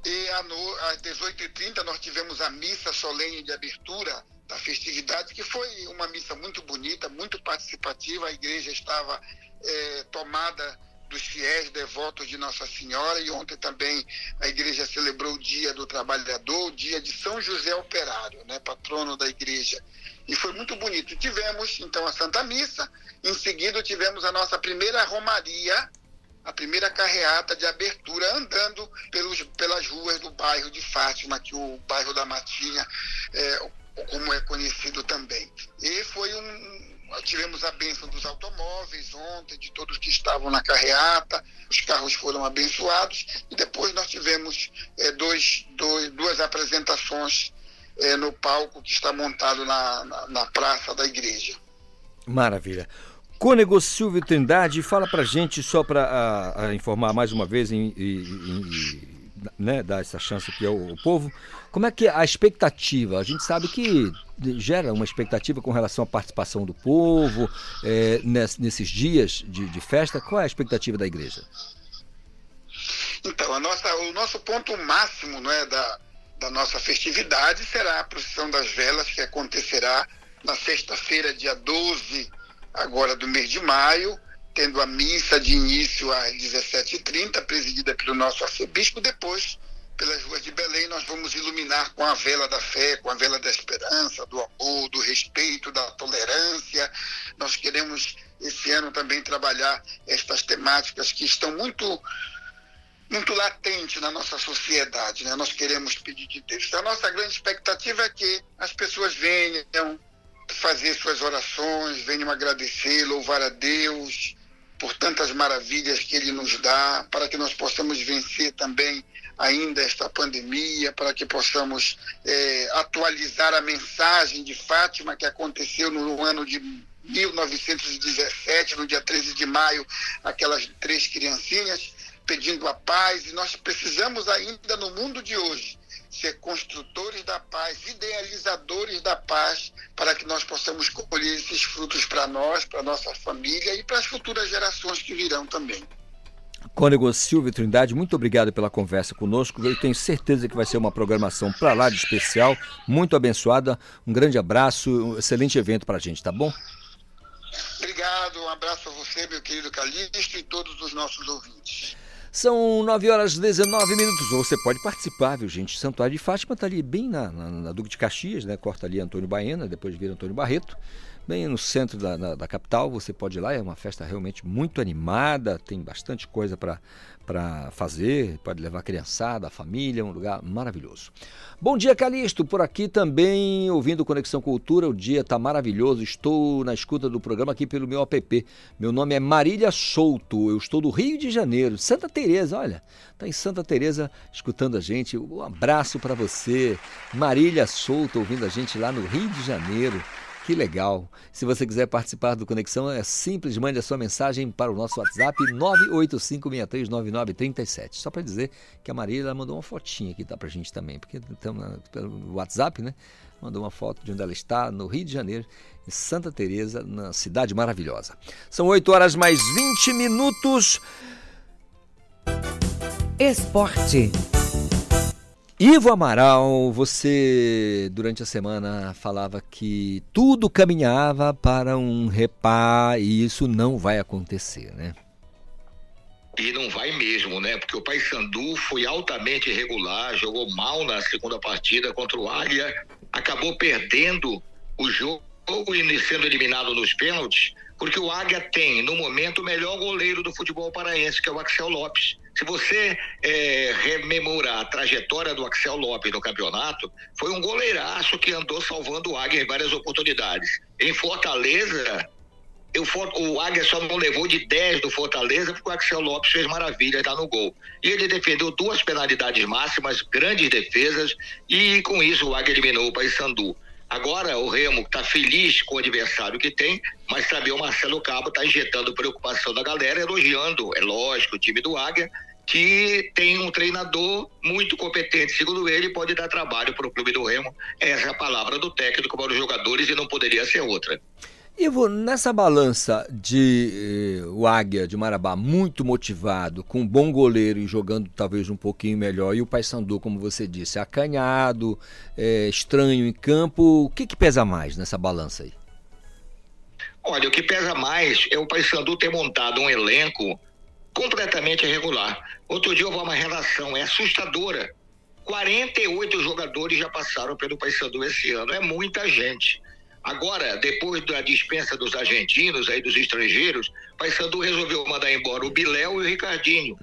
e à no, às 18h30 nós tivemos a missa solene de abertura da festividade, que foi uma missa muito bonita, muito participativa. A igreja estava é, tomada dos fiéis devotos de Nossa Senhora e ontem também a igreja celebrou o Dia do Trabalhador, o dia de São José Operário, né, patrono da igreja. E foi muito bonito. Tivemos então a Santa Missa, em seguida tivemos a nossa primeira romaria, a primeira carreata de abertura andando pelos, pelas ruas do bairro de Fátima, que o bairro da Matinha, é, como é conhecido também. E foi um, tivemos a bênção dos automóveis ontem, de todos que estavam na carreata, os carros foram abençoados e depois nós tivemos é, dois, dois, duas apresentações é, no palco que está montado na, na, na praça da igreja. Maravilha. Cônego Silvio Trindade, fala pra gente, só para informar mais uma vez e, né, dar essa chance aqui ao, ao povo, como é que é a expectativa? A gente sabe que gera uma expectativa com relação à participação do povo é, nesses dias de, de, festa. Qual é a expectativa da igreja? Então, nossa, o nosso ponto máximo é, da, da nossa festividade será a procissão das velas, que acontecerá na sexta-feira, dia 12 agora do mês de maio, tendo a missa de início às 17h30, presidida pelo nosso arcebispo, depois pelas ruas de Belém, nós vamos iluminar com a vela da fé, com a vela da esperança, do amor, do respeito, da tolerância. Nós queremos esse ano também trabalhar estas temáticas que estão muito muito latentes na nossa sociedade, né? Nós queremos pedir de Deus. A nossa grande expectativa é que as pessoas venham fazer suas orações, venham agradecer, louvar a Deus por tantas maravilhas que Ele nos dá, para que nós possamos vencer também ainda esta pandemia, para que possamos é, atualizar a mensagem de Fátima que aconteceu no ano de 1917, no dia 13 de maio, aquelas três criancinhas pedindo a paz, e nós precisamos ainda no mundo de hoje ser construtores da paz, idealizadores da paz, para que nós possamos colher esses frutos para nós, para nossa família e para as futuras gerações que virão também. Cônego Silvio Trindade, muito obrigado pela conversa conosco. Eu tenho certeza que vai ser uma programação para lá de especial, muito abençoada. Um grande abraço, um excelente evento para a gente, tá bom? Obrigado, um abraço a você, meu querido Calixto, e todos os nossos ouvintes. São 9 horas e 19 minutos. Você pode participar, viu, gente? Santuário de Fátima está ali bem na, na, na, Duque de Caxias, né? Corta ali Antônio Baena, depois vira Antônio Barreto. Bem no centro da, da, capital, você pode ir lá. É uma festa realmente muito animada, tem bastante coisa para fazer, pode levar a criançada, a família, um lugar maravilhoso. Bom dia, Calixto, por aqui também, ouvindo Conexão Cultura, o dia está maravilhoso, estou na escuta do programa aqui pelo meu app. Meu nome é Marília Souto, eu estou do Rio de Janeiro, Santa Teresa, olha, está em Santa Teresa escutando a gente, um abraço para você, Marília Souto, ouvindo a gente lá no Rio de Janeiro. Que legal. Se você quiser participar do Conexão, é simples, mande a sua mensagem para o nosso WhatsApp 985639937. Só para dizer que a Marília mandou uma fotinha aqui tá pra gente também, porque estamos pelo WhatsApp, né? Mandou uma foto de onde ela está, no Rio de Janeiro, em Santa Teresa, na cidade maravilhosa. São 8 horas mais 20 minutos. Esporte. Ivo Amaral, você durante a semana falava que tudo caminhava para um repá e isso não vai acontecer, né? E não vai mesmo, né? Porque o Paysandu foi altamente irregular, jogou mal na segunda partida contra o Águia, acabou perdendo o jogo e sendo eliminado nos pênaltis, porque o Águia tem, no momento, o melhor goleiro do futebol paraense, que é o Axel Lopes. Se você é, rememorar a trajetória do Axel Lopes no campeonato, foi um goleiraço que andou salvando o Águia em várias oportunidades. Em Fortaleza, eu, o Águia só não levou de 10 do Fortaleza porque o Axel Lopes fez maravilha, está no gol. E ele defendeu duas penalidades máximas, grandes defesas, e com isso o Águia eliminou o Paysandu. Agora o Remo está feliz com o adversário que tem, mas também o Marcelo Cabo está injetando preocupação da galera, elogiando, é lógico, o time do Águia, que tem um treinador muito competente, segundo ele, pode dar trabalho para o clube do Remo. Essa é a palavra do técnico para os jogadores e não poderia ser outra. Ivo, nessa balança de eh, o Águia de Marabá muito motivado, com um bom goleiro e jogando talvez um pouquinho melhor, e o Paysandu, como você disse, acanhado, eh, estranho em campo, o que, que pesa mais nessa balança aí? Olha, o que pesa mais é o Paysandu ter montado um elenco completamente irregular. Outro dia houve uma relação, é assustadora. 48 jogadores já passaram pelo Paysandu esse ano, é muita gente. Agora, depois da dispensa dos argentinos, aí dos estrangeiros, Paysandu resolveu mandar embora o Biléu e o Ricardinho.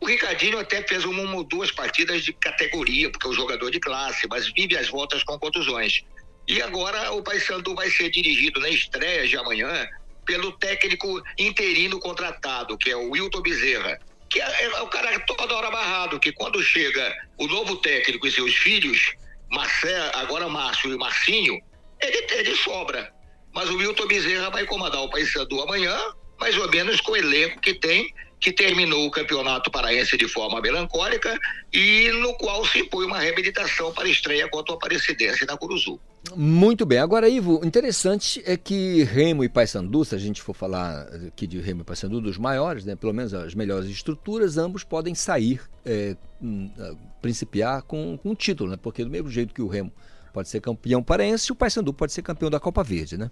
O Ricardinho até fez uma ou duas partidas de categoria, porque é um jogador de classe, mas vive as voltas com contusões. E agora o Paysandu vai ser dirigido na estreia de amanhã pelo técnico interino contratado, que é o Wilton Bezerra, que é, é o cara toda hora amarrado, que quando chega o novo técnico e seus filhos, Marcel, agora Márcio e Marcinho, ele, ele sobra. Mas o Wilton Bezerra vai comandar o Paysandu amanhã, mais ou menos com o elenco que tem que terminou o campeonato paraense de forma melancólica e no qual se impõe uma reabilitação para a estreia contra o Aparecidense na Curuzu. Muito bem. Agora, Ivo, interessante é que Remo e Paysandu, se a gente for falar aqui de Remo e Paysandu, dos maiores, né, pelo menos as melhores estruturas, ambos podem sair, é, hum, principiar com, com título, né? Porque do mesmo jeito que o Remo pode ser campeão paraense, o Paysandu pode ser campeão da Copa Verde, né?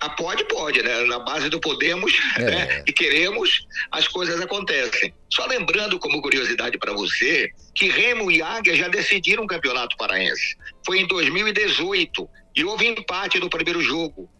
Ah, pode, pode, né? Na base do podemos é. né? e queremos, as coisas acontecem. Só lembrando, como curiosidade para você, que Remo e Águia já decidiram o Campeonato Paraense. Foi em 2018 e houve empate no primeiro jogo.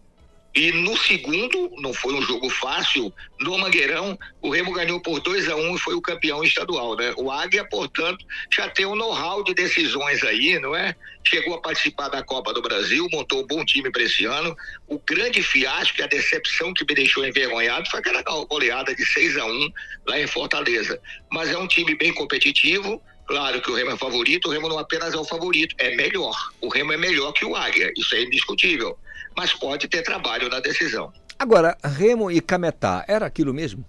E no segundo, não foi um jogo fácil, no Mangueirão, o Remo ganhou por 2 a 1 um e foi o campeão estadual, né? O Águia, portanto, já tem um know-how de decisões aí, não é? Chegou a participar da Copa do Brasil, montou um bom time para esse ano. O grande fiasco e a decepção que me deixou envergonhado foi aquela goleada de 6 a 1 lá em Fortaleza. Mas é um time bem competitivo, Claro que o Remo é favorito, o Remo não apenas é o favorito, é melhor. O Remo é melhor que o Águia, isso é indiscutível mas pode ter trabalho na decisão. Agora, Remo e Cametá, era aquilo mesmo?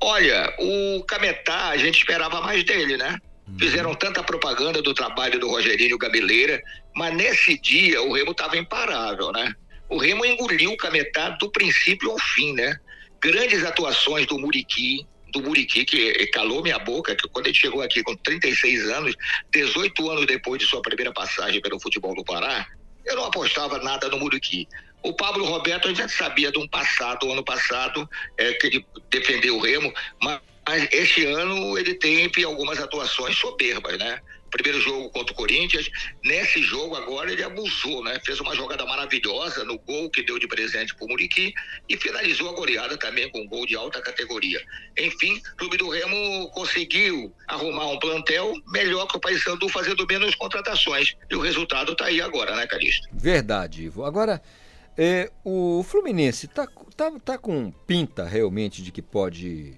Olha, o Cametá, a gente esperava mais dele, né? Uhum. Fizeram tanta propaganda do trabalho do Rogerinho Gabileira, mas nesse dia o Remo estava imparável, né? O Remo engoliu o Cametá do princípio ao fim, né? Grandes atuações do Muriqui, do Muriqui, que calou minha boca, que quando ele chegou aqui com 36 anos, 18 anos depois de sua primeira passagem pelo futebol do Pará, eu não apostava nada no Muriqui. O Pablo Roberto, a gente sabia de um passado, ano passado, é, que ele defendeu o Remo, mas este ano ele teve algumas atuações soberbas, né? Primeiro jogo contra o Corinthians, nesse jogo agora ele abusou, né? Fez uma jogada maravilhosa no gol que deu de presente para o Muriqui e finalizou a goleada também com um gol de alta categoria. Enfim, o Clube do Remo conseguiu arrumar um plantel melhor que o Paysandu fazendo menos contratações. E o resultado está aí agora, né, Calixto? Verdade, Ivo. Agora, é, o Fluminense tá, tá, tá com pinta realmente de que pode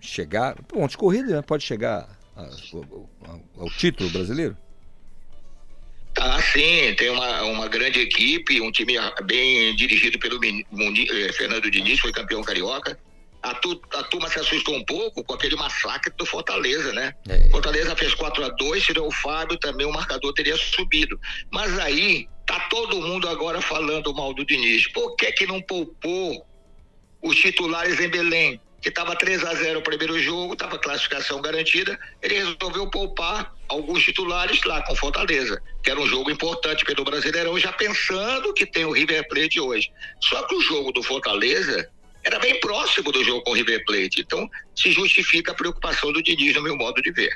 chegar, pontos corridos, né? Pode chegar ao, ao título brasileiro? Ah, sim, tem uma, uma grande equipe, um time bem dirigido pelo eh, Fernando Diniz, foi campeão carioca. A, tu, a, turma se assustou um pouco com aquele massacre do Fortaleza, né? É. Fortaleza fez 4 a 2 tirou o Fábio, também o marcador teria subido. Mas aí tá todo mundo agora falando mal do Diniz. Por que que não poupou os titulares em Belém? Que estava 3 a 0 o primeiro jogo, estava classificação garantida, ele resolveu poupar alguns titulares lá com Fortaleza, que era um jogo importante pelo Brasileirão, já pensando que tem o River Plate hoje. Só que o jogo do Fortaleza era bem próximo do jogo com o River Plate, então se justifica a preocupação do Diniz, no meu modo de ver.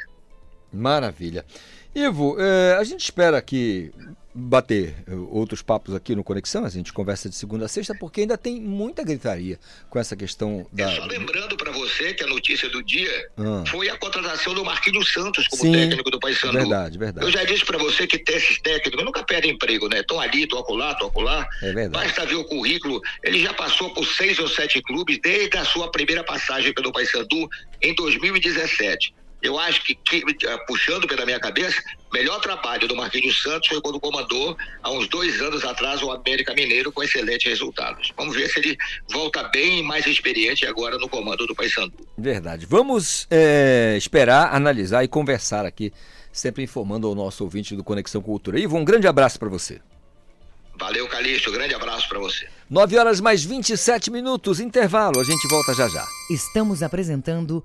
Maravilha. Ivo, eh, a gente espera que bater eh, outros papos aqui no Conexão, a gente conversa de segunda a sexta, porque ainda tem muita gritaria com essa questão da. É só lembrando para você que a notícia do dia ah. foi a contratação do Marquinhos Santos como Sim, técnico do Paysandu. Verdade, verdade. Eu já disse para você que esses técnicos nunca perdem emprego, né? Estão ali, estão acolá, estão acolá. É verdade. Basta ver o currículo. Ele já passou por seis ou sete clubes desde a sua primeira passagem pelo Paysandu em 2017 eu acho que, que, eh, puxando pela minha cabeça, melhor trabalho do Marquinhos Santos foi quando comandou, há uns dois anos atrás, o América Mineiro com excelentes resultados. Vamos ver se ele volta bem e mais experiente agora no comando do Paysandu. Verdade. Vamos é, esperar, analisar e conversar aqui, sempre informando ao nosso ouvinte do Conexão Cultura. Ivo, um grande abraço para você. Valeu, Calixto. Grande abraço para você. 9 horas mais 27 minutos, intervalo. A gente volta já já. Estamos apresentando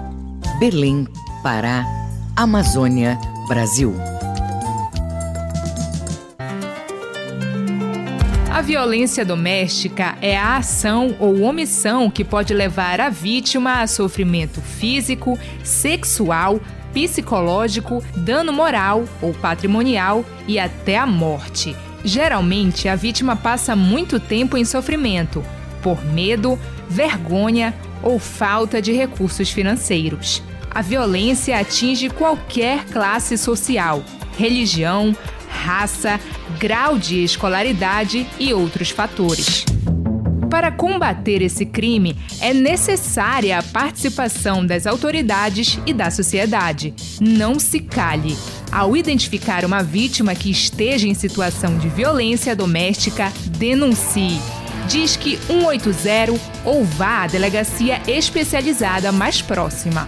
Belém, Pará, Amazônia, Brasil. A violência doméstica é a ação ou omissão que pode levar a vítima a sofrimento físico, sexual, psicológico, dano moral ou patrimonial e até a morte. Geralmente, a vítima passa muito tempo em sofrimento, por medo, vergonha ou falta de recursos financeiros. A violência atinge qualquer classe social, religião, raça, grau de escolaridade e outros fatores. Para combater esse crime, é necessária a participação das autoridades e da sociedade. Não se cale. Ao identificar uma vítima que esteja em situação de violência doméstica, denuncie. Diz que 180 ou vá à delegacia especializada mais próxima.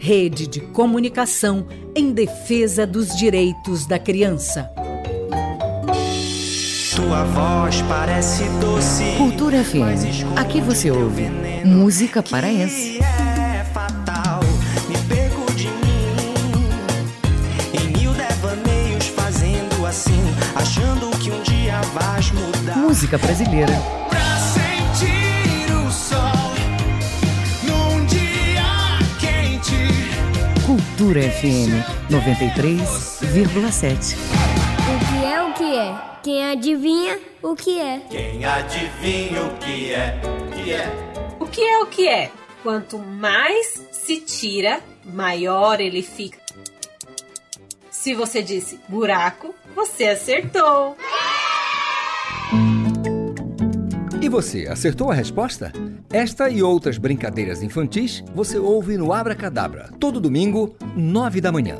rede de comunicação em defesa dos direitos da criança. Tua voz parece doce. Cultura FM. Aqui você ouve música paraense. É fatal, me perco de mim. Em mil devaneios fazendo assim, achando que um dia vais mudar. Música brasileira. Cultura FM 93,7. O que é o que é? Quem adivinha o que é? Quem adivinha o que é? Que é? O que é o que é? Quanto mais se tira, maior ele fica. Se você disse buraco, você acertou. E você, acertou a resposta? Esta e outras brincadeiras infantis você ouve no Abra Cadabra, todo domingo, nove da manhã.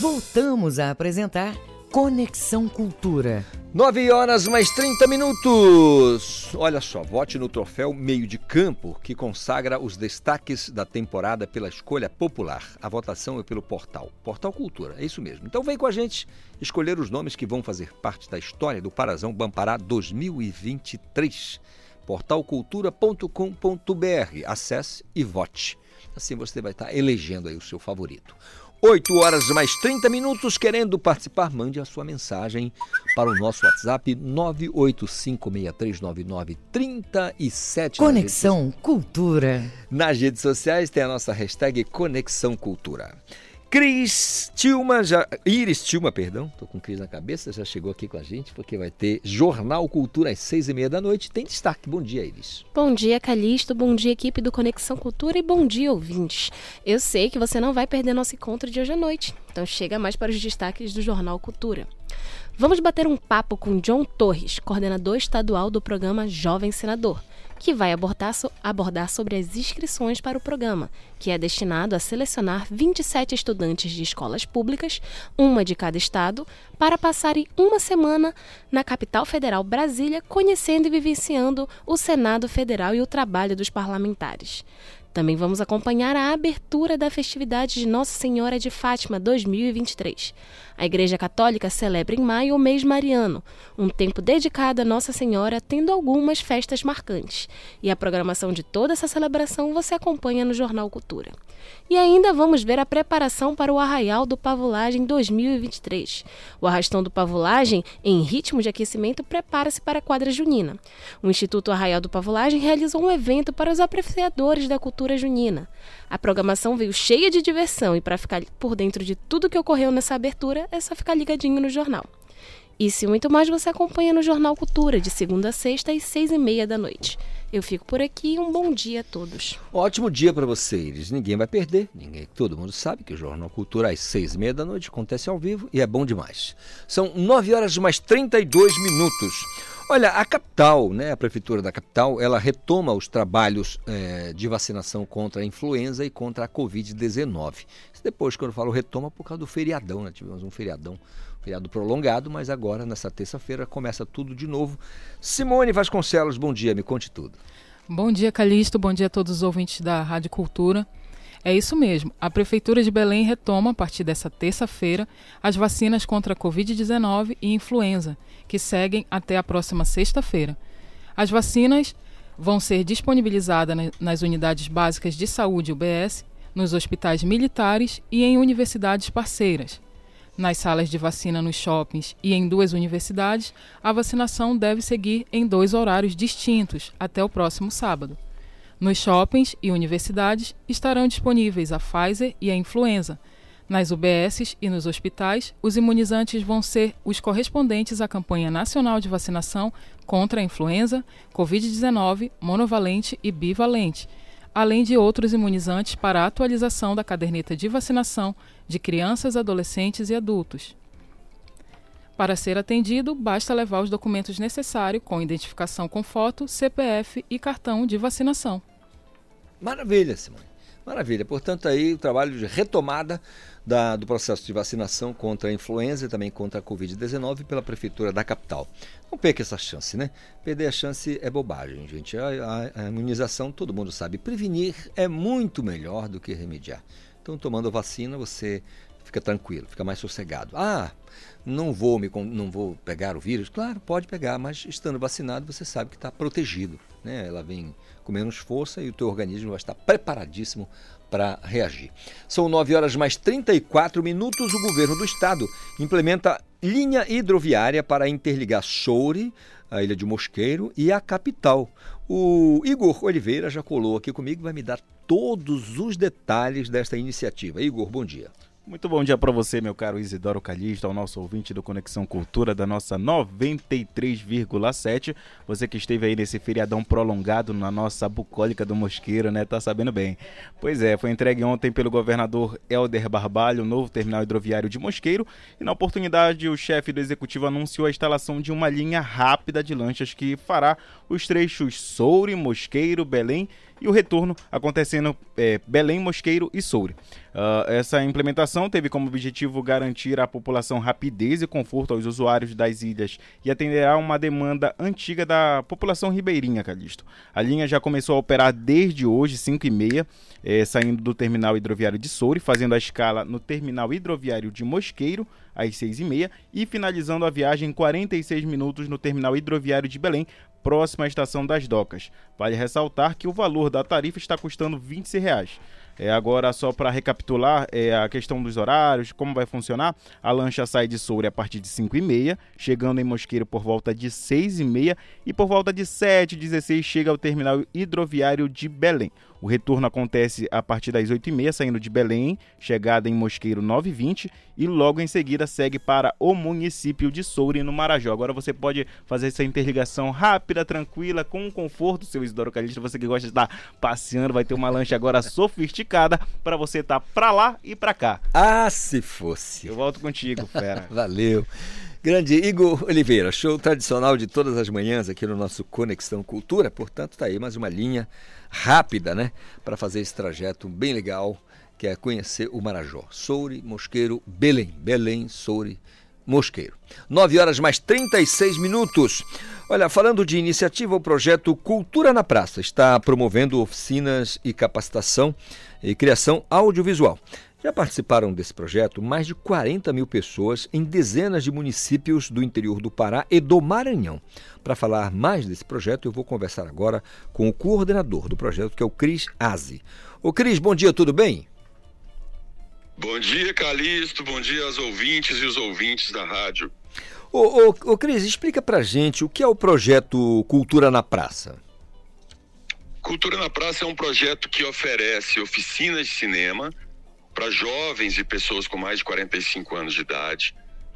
Voltamos a apresentar Conexão Cultura. 9 horas mais 30 minutos. Olha só, vote no troféu Meio de Campo, que consagra os destaques da temporada pela escolha popular. A votação é pelo portal, Portal Cultura, é isso mesmo. Então vem com a gente escolher os nomes que vão fazer parte da história do Parazão Bampará 2023. portalcultura.com.br. Acesse e vote. Assim você vai estar elegendo aí o seu favorito. 8 horas mais 30 minutos. Querendo participar, mande a sua mensagem para o nosso WhatsApp 985639937. Conexão Cultura. Nas redes sociais tem a nossa hashtag Conexão Cultura. Cris Tilma, já, Iris Tilma, perdão, tô com Cris na cabeça, já chegou aqui com a gente, porque vai ter Jornal Cultura às seis e meia da noite. Tem destaque. Bom dia, Iris. Bom dia, Calixto. Bom dia, equipe do Conexão Cultura e bom dia, ouvintes. Eu sei que você não vai perder nosso encontro de hoje à noite, então chega mais para os destaques do Jornal Cultura. Vamos bater um papo com John Torres, coordenador estadual do programa Jovem Senador, que vai abordar, so, abordar sobre as inscrições para o programa, que é destinado a selecionar 27 estudantes de escolas públicas, uma de cada estado, para passarem uma semana na capital federal Brasília, conhecendo e vivenciando o Senado Federal e o trabalho dos parlamentares. Também vamos acompanhar a abertura da festividade de Nossa Senhora de Fátima 2023. A Igreja Católica celebra em maio o mês mariano, um tempo dedicado a Nossa Senhora, tendo algumas festas marcantes. E a programação de toda essa celebração você acompanha no Jornal Cultura. E ainda vamos ver a preparação para o Arraial do Pavulagem 2023. O Arrastão do Pavulagem, em ritmo de aquecimento, prepara-se para a quadra junina. O Instituto Arraial do Pavulagem realizou um evento para os apreciadores da cultura junina. A programação veio cheia de diversão e para ficar por dentro de tudo que ocorreu nessa abertura, é só ficar ligadinho no jornal. E muito mais você acompanha no Jornal Cultura, de segunda a sexta, às seis e meia da noite. Eu fico por aqui um bom dia a todos. Ótimo dia para vocês. Ninguém vai perder. Ninguém, todo mundo sabe que o Jornal Cultura às seis e meia da noite acontece ao vivo e é bom demais. São nove horas mais 32 minutos. Olha, a capital, né, a prefeitura da capital, ela retoma os trabalhos é, de vacinação contra a influenza e contra a Covid-19. Depois, quando eu falo retoma, por causa do feriadão, né? Tivemos um feriadão, um feriado prolongado, mas agora, nessa terça-feira, começa tudo de novo. Simone Vasconcelos, bom dia, me conte tudo. Bom dia, Calixto, bom dia a todos os ouvintes da Rádio Cultura. É isso mesmo. A Prefeitura de Belém retoma, a partir dessa terça-feira, as vacinas contra a Covid-19 e influenza, que seguem até a próxima sexta-feira. As vacinas vão ser disponibilizadas nas unidades básicas de saúde UBS, nos hospitais militares e em universidades parceiras. Nas salas de vacina nos shoppings e em duas universidades, a vacinação deve seguir em dois horários distintos até o próximo sábado. Nos shoppings e universidades estarão disponíveis a Pfizer e a influenza. Nas UBSs e nos hospitais, os imunizantes vão ser os correspondentes à campanha nacional de vacinação contra a influenza, Covid-19, monovalente e bivalente, além de outros imunizantes para a atualização da caderneta de vacinação de crianças, adolescentes e adultos. Para ser atendido, basta levar os documentos necessários com identificação com foto, CPF e cartão de vacinação. Maravilha, Simone. Maravilha. Portanto, aí o trabalho de retomada da, do processo de vacinação contra a influenza e também contra a Covid-19 pela Prefeitura da capital. Não perca essa chance, né? Perder a chance é bobagem, gente. A, a, a imunização, todo mundo sabe. Prevenir é muito melhor do que remediar. Então, tomando a vacina, você fica tranquilo, fica mais sossegado. Ah, não vou me não vou pegar o vírus. Claro, pode pegar, mas estando vacinado, você sabe que está protegido. Né? Ela vem com menos força e o teu organismo vai estar preparadíssimo para reagir. São 9 horas mais 34 minutos. O governo do estado implementa linha hidroviária para interligar Soure, a ilha de Mosqueiro e a capital. O Igor Oliveira já colou aqui comigo vai me dar todos os detalhes desta iniciativa. Igor, bom dia. Muito bom dia para você, meu caro Isidoro Calista, o nosso ouvinte do Conexão Cultura da nossa 93,7. Você que esteve aí nesse feriadão prolongado na nossa bucólica do Mosqueiro, né? Tá sabendo bem. Pois é, foi entregue ontem pelo governador Helder Barbalho o novo terminal hidroviário de Mosqueiro e na oportunidade o chefe do executivo anunciou a instalação de uma linha rápida de lanchas que fará os trechos Soure, Mosqueiro, Belém e o retorno acontecendo é, Belém, Mosqueiro e Soure. Uh, essa implementação teve como objetivo garantir à população rapidez e conforto aos usuários das ilhas e atenderá uma demanda antiga da população ribeirinha, Calixto. A linha já começou a operar desde hoje, 5 e meia, é, saindo do terminal hidroviário de Soure, fazendo a escala no terminal hidroviário de Mosqueiro, às 6 e meia, e finalizando a viagem em 46 minutos no terminal hidroviário de Belém, próxima à estação das docas. Vale ressaltar que o valor da tarifa está custando 26 reais. É, agora, só para recapitular é, a questão dos horários, como vai funcionar, a lancha sai de Soure a partir de 5 e meia, chegando em Mosqueiro por volta de 6 e por volta de 7 e 16 chega ao terminal hidroviário de Belém. O retorno acontece a partir das 8h30, saindo de Belém, chegada em Mosqueiro 9h20 e logo em seguida segue para o município de Soure, no Marajó. Agora você pode fazer essa interligação rápida, tranquila, com conforto, seu Isidoro Calista. Você que gosta de estar passeando, vai ter uma lancha agora sofisticada para você estar para lá e para cá. Ah, se fosse. Eu volto contigo, fera. Valeu. Grande Igor Oliveira, show tradicional de todas as manhãs aqui no nosso Conexão Cultura. Portanto, tá aí mais uma linha rápida, né, para fazer esse trajeto bem legal, que é conhecer o Marajó. Soure, Mosqueiro, Belém. Belém, Soure, Mosqueiro. 9 horas mais 36 minutos. Olha, falando de iniciativa, o projeto Cultura na Praça está promovendo oficinas e capacitação e criação audiovisual. Já participaram desse projeto mais de 40 mil pessoas em dezenas de municípios do interior do Pará e do Maranhão. Para falar mais desse projeto, eu vou conversar agora com o coordenador do projeto, que é o Cris Aze. Ô Cris, bom dia, tudo bem? Bom dia, Calixto. Bom dia aos ouvintes e os ouvintes da rádio. Ô, ô, ô Cris, explica pra gente o que é o projeto Cultura na Praça. Cultura na Praça é um projeto que oferece oficinas de cinema para jovens e pessoas com mais de 45 anos de idade.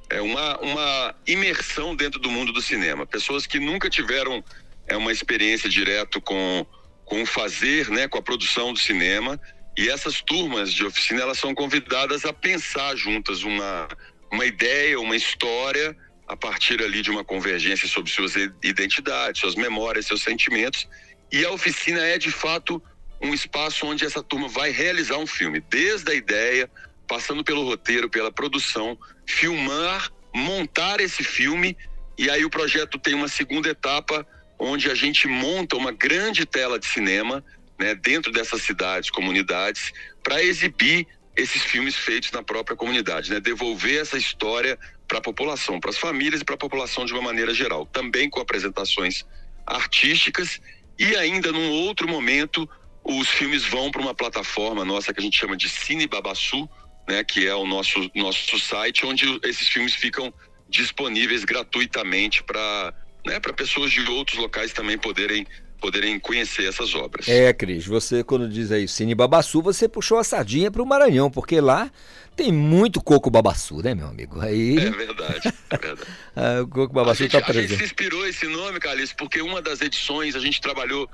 É uma, uma imersão dentro do mundo do cinema. Pessoas que nunca tiveram é, uma experiência direto com, com o fazer, né, com a produção do cinema. E essas turmas de oficina, elas são convidadas a pensar juntas uma, uma ideia, uma história, a partir ali de uma convergência sobre suas identidades, suas memórias, seus sentimentos. E a oficina é, de fato, um espaço onde essa turma vai realizar um filme, desde a ideia, passando pelo roteiro, pela produção, filmar, montar esse filme. E aí o projeto tem uma segunda etapa onde a gente monta uma grande tela de cinema, né, dentro dessas cidades, comunidades, para exibir esses filmes feitos na própria comunidade, né, devolver essa história para a população, para as famílias e para a população de uma maneira geral, também com apresentações artísticas. E ainda num outro momento os filmes vão para uma plataforma nossa que a gente chama de Cine Babassu, né, que é o nosso, nosso site, onde esses filmes ficam disponíveis gratuitamente para né, pessoas de outros locais também poderem poderem conhecer essas obras. É, Cris, você quando diz aí Cine Babassu, você puxou a sardinha para o Maranhão, porque lá tem muito coco babaçu, né, meu amigo? Aí... É verdade, é verdade. ah, o coco babaçu está presente. A gente se inspirou esse nome, Carlos, porque uma das edições a gente trabalhou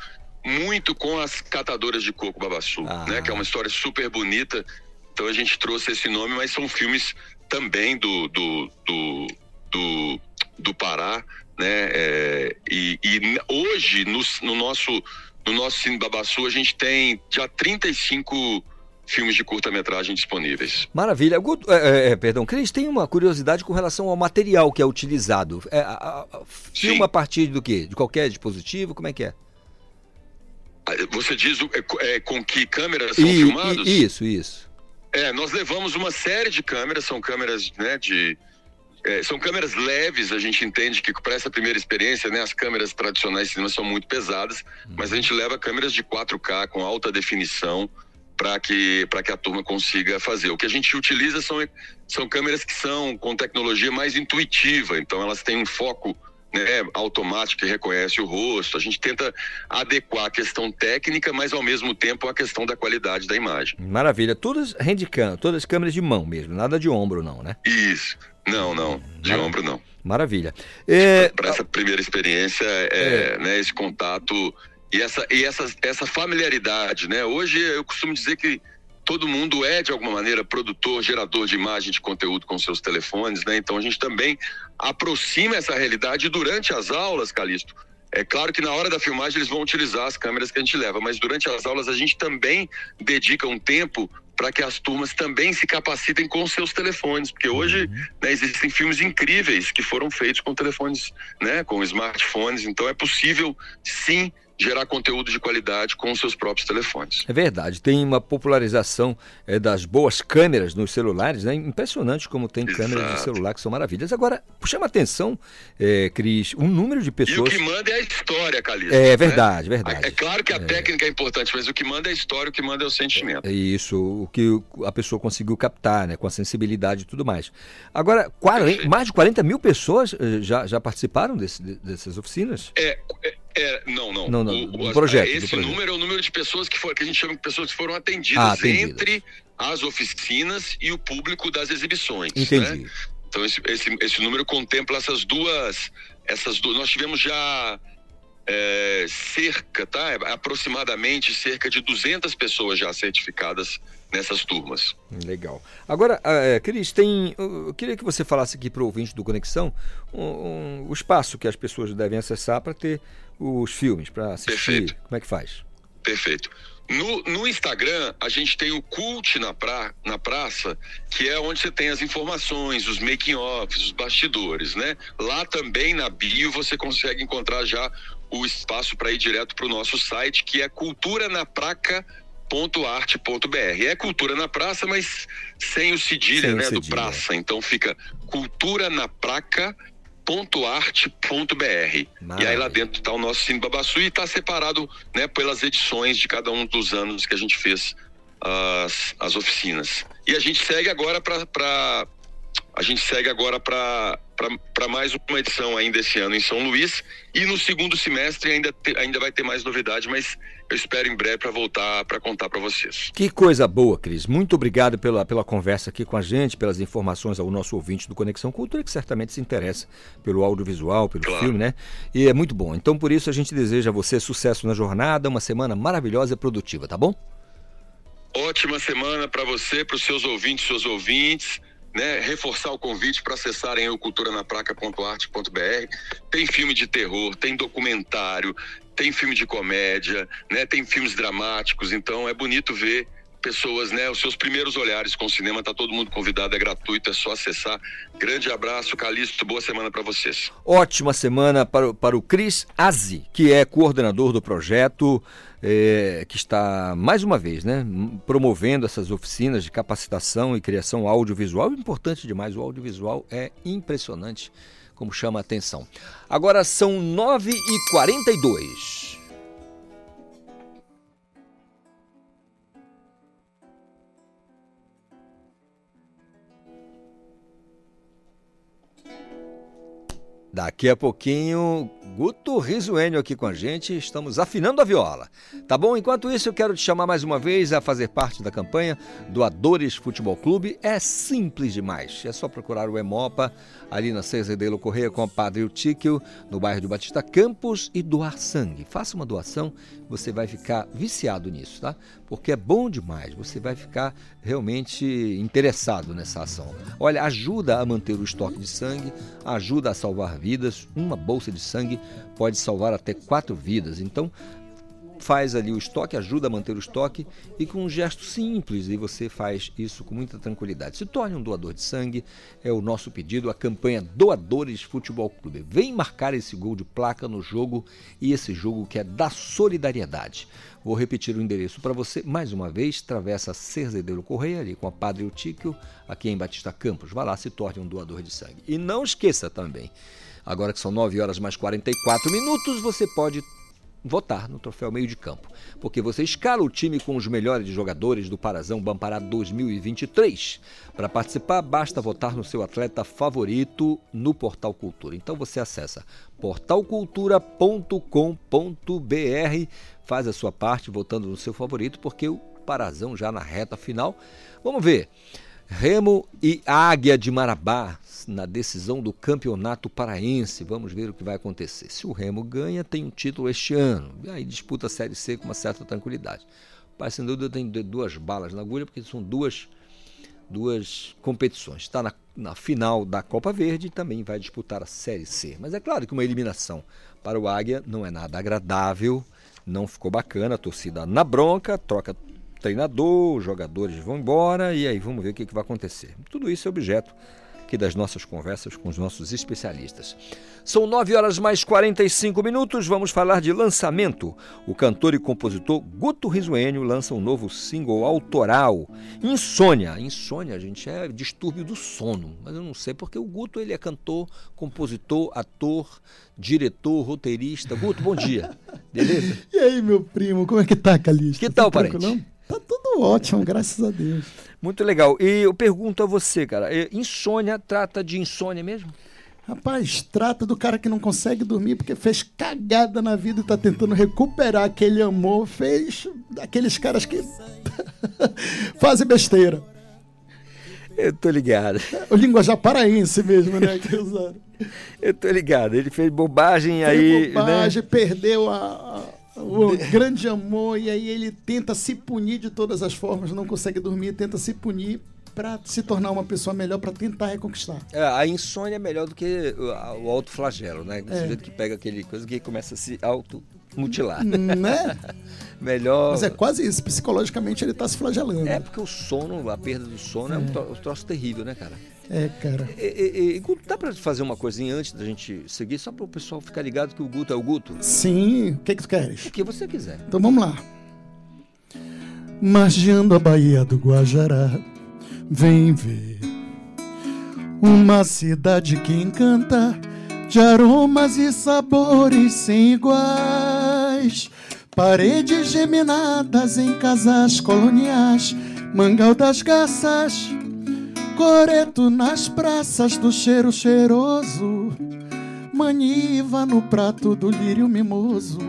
muito com as catadoras de coco babaçu, ah. né? Que é uma história super bonita. Então a gente trouxe esse nome, mas são filmes também do do, do, do, do Pará, né? É, e, e, hoje no, no, nosso no nosso Cine Babaçu a gente tem já 35 filmes de curta-metragem disponíveis. Maravilha. É, é, perdão, Cris, tem uma curiosidade com relação ao material que é utilizado. É, a, a, filma a partir do quê? De qualquer dispositivo? Como é que é? Você diz é, com que câmeras são e, filmados? E, isso, isso. É, nós levamos uma série de câmeras, são câmeras, né, de... É, são câmeras leves, a gente entende que para essa primeira experiência, né, as câmeras tradicionais de cinema são muito pesadas, uhum. mas a gente leva câmeras de 4K com alta definição para que, que a turma consiga fazer. O que a gente utiliza são, são câmeras que são com tecnologia mais intuitiva, então elas têm um foco né, automático que reconhece o rosto. A gente tenta adequar a questão técnica, mas ao mesmo tempo a questão da qualidade da imagem. Maravilha. Todas handicam, todas câmeras de mão mesmo, nada de ombro não, né? Isso. Não, não. De Maravilha. ombro não. Maravilha. É... Para essa primeira experiência, é, é. Né, esse contato e essa, e essa, essa familiaridade, né? Hoje eu costumo dizer que todo mundo é, de alguma maneira, produtor, gerador de imagem, de conteúdo com seus telefones, né? Então a gente também aproxima essa realidade durante as aulas, Calixto. É claro que na hora da filmagem eles vão utilizar as câmeras que a gente leva, mas durante as aulas a gente também dedica um tempo para que as turmas também se capacitem com seus telefones, porque hoje uhum. né, existem filmes incríveis que foram feitos com telefones, né, com smartphones, então é possível sim gerar conteúdo de qualidade com os seus próprios telefones. É verdade, tem uma popularização é, das boas câmeras nos celulares, né? Impressionante como tem Exato. câmeras de celular que são maravilhas. Agora, chama atenção, é, Cris, um número de pessoas. E o que manda é a história, Calixto. É verdade, né? verdade. É claro que a é. técnica é importante, mas o que manda é a história, o que manda é o sentimento. É isso, o que a pessoa conseguiu captar, né? Com a sensibilidade e tudo mais. Agora, 40, mais de 40 mil pessoas eh, já, já participaram desse, dessas oficinas? É, é é, não, não. não, não o, o projeto, esse projeto. número é o número de pessoas que foram, que a gente chama de pessoas que foram atendidas, ah, atendidas. entre as oficinas e o público das exibições. Entendi. Né? Então esse, esse, esse número contempla essas duas, essas duas. Nós tivemos já é, cerca, tá? É, aproximadamente cerca de 200 pessoas já certificadas nessas turmas. Legal. Agora, uh, Cris, tem, eu queria que você falasse aqui para o ouvinte do Conexão um, um, o espaço que as pessoas devem acessar para ter os filmes, para assistir. Perfeito. Como é que faz? Perfeito. No, no Instagram, a gente tem o Cult na, pra, na Praça, que é onde você tem as informações, os making-offs, os bastidores, né? Lá também na bio você consegue encontrar já o espaço para ir direto para o nosso site, que é culturanapraca.arte.br. É cultura na praça, mas sem o cedilha, Sem o né, do cedilha. praça. Então fica cultura na praca .arte.br e aí lá dentro está o nosso Cine Babassu e está separado né, pelas edições de cada um dos anos que a gente fez as, as oficinas. E a gente segue agora para a gente segue agora para mais uma edição ainda esse ano em São Luís. E no segundo semestre ainda te- ainda vai ter mais novidade mas eu espero em breve para voltar para contar para vocês Que coisa boa, Cris. Muito obrigado pela, pela conversa aqui com a gente, pelas informações ao nosso ouvinte do Conexão Cultura, que certamente se interessa pelo audiovisual, pelo filme, né? E é muito bom. Então, por isso, a gente deseja a você sucesso na jornada, uma semana maravilhosa e produtiva, tá bom? Ótima semana para você, para os seus ouvintes, seus ouvintes, né? Reforçar o convite para acessarem o culturanapraca.arte.br. Tem filme de terror, tem documentário, tem filme de comédia, né? Tem filmes dramáticos, então é bonito ver pessoas, né? Os seus primeiros olhares com o cinema, tá todo mundo convidado, é gratuito, é só acessar. Grande abraço, Calixto, boa semana para vocês. Ótima semana para, para o Cris Azi, que é coordenador do projeto, eh, que está, mais uma vez, né, promovendo essas oficinas de capacitação e criação audiovisual. Importante demais, o audiovisual é impressionante, como chama a atenção. Agora são 9h42. Daqui a pouquinho, Guto Risuênio aqui com a gente, estamos afinando a viola. Tá bom? Enquanto isso, eu quero te chamar mais uma vez a fazer parte da campanha Doadores Futebol Clube. É simples demais. É só procurar o Emopa ali na Cerzedelo Correia com o Padre Eutíquio, no bairro de Batista Campos e doar sangue. Faça uma doação, você vai ficar viciado nisso, tá? Porque é bom demais. Você vai ficar realmente interessado nessa ação. Olha, ajuda a manter o estoque de sangue, ajuda a salvar vidas. Uma bolsa de sangue pode salvar até quatro vidas. Então, faz ali o estoque, ajuda a manter o estoque e com um gesto simples e você faz isso com muita tranquilidade. Se torne um doador de sangue, é o nosso pedido, a campanha Doadores Futebol Clube. Vem marcar esse gol de placa no jogo e esse jogo que é da solidariedade. Vou repetir o endereço para você mais uma vez, Travessa Cerzedeiro Correia, ali com a Padre Eutíquio, aqui em Batista Campos. Vá lá, se torne um doador de sangue. E não esqueça também, agora que são 9 horas mais 44 minutos, você pode votar no troféu meio de campo, porque você escala o time com os melhores jogadores do Parazão Bampará 2023. Para participar, basta votar no seu atleta favorito no Portal Cultura. Então você acessa portalcultura.com.br, faz a sua parte votando no seu favorito, porque o Parazão já na reta final. Vamos ver. Remo e Águia de Marabá na decisão do campeonato paraense. Vamos ver o que vai acontecer. Se o Remo ganha, tem um título este ano. E aí disputa a Série C com uma certa tranquilidade. O Paysandu tem duas balas na agulha, porque são duas, duas competições. Está na, na final da Copa Verde e também vai disputar a Série C. Mas é claro que uma eliminação para o Águia não é nada agradável, não ficou bacana. A torcida na bronca, troca treinador, os jogadores vão embora e aí vamos ver o que, que vai acontecer. Tudo isso é objeto aqui das nossas conversas com os nossos especialistas. São 9 horas mais 45 minutos, vamos falar de lançamento. O cantor e compositor Guto Risuênio lança um novo single autoral, Insônia. Insônia, gente, é distúrbio do sono, mas eu não sei porque o Guto ele é cantor, compositor, ator, diretor, roteirista. Guto, bom dia. Beleza? E aí, meu primo, como é que tá, Calixto? Que tal, Tá parente? Tá tudo ótimo, graças a Deus. Muito legal. E eu pergunto a você, cara, eh, insônia trata de insônia mesmo? Rapaz, trata do cara que não consegue dormir porque fez cagada na vida e tá tentando recuperar aquele amor. Fez daqueles caras que fazem besteira. Eu tô ligado. O linguajar paraense mesmo, né? Que usaram. Eu tô ligado. Ele fez bobagem Fez aí. bobagem, né? perdeu a- o grande amor e aí ele tenta se punir de todas as formas, não consegue dormir, tenta se punir pra se tornar uma pessoa melhor, pra tentar reconquistar. É, a insônia é melhor do que o, a- o autoflagelo, né? O É. sujeito que pega aquele coisa que começa a se auto mutilar. Né? Melhor. Mas é quase isso, psicologicamente ele tá se flagelando. É, porque o sono, a perda do sono é, É. um troço terrível, né, cara? É, cara. E, e- e, Guto, dá pra fazer uma coisinha antes da gente seguir, só para o pessoal ficar ligado que o Guto é o Guto? Sim, o que que tu queres? O que você quiser. Então vamos lá. Margeando a Baía do Guajará, vem ver uma cidade que encanta de aromas e sabores sem iguais. Paredes geminadas em casas coloniais, mangal das garças, coreto nas praças do cheiro cheiroso, maniva no prato do lírio mimoso.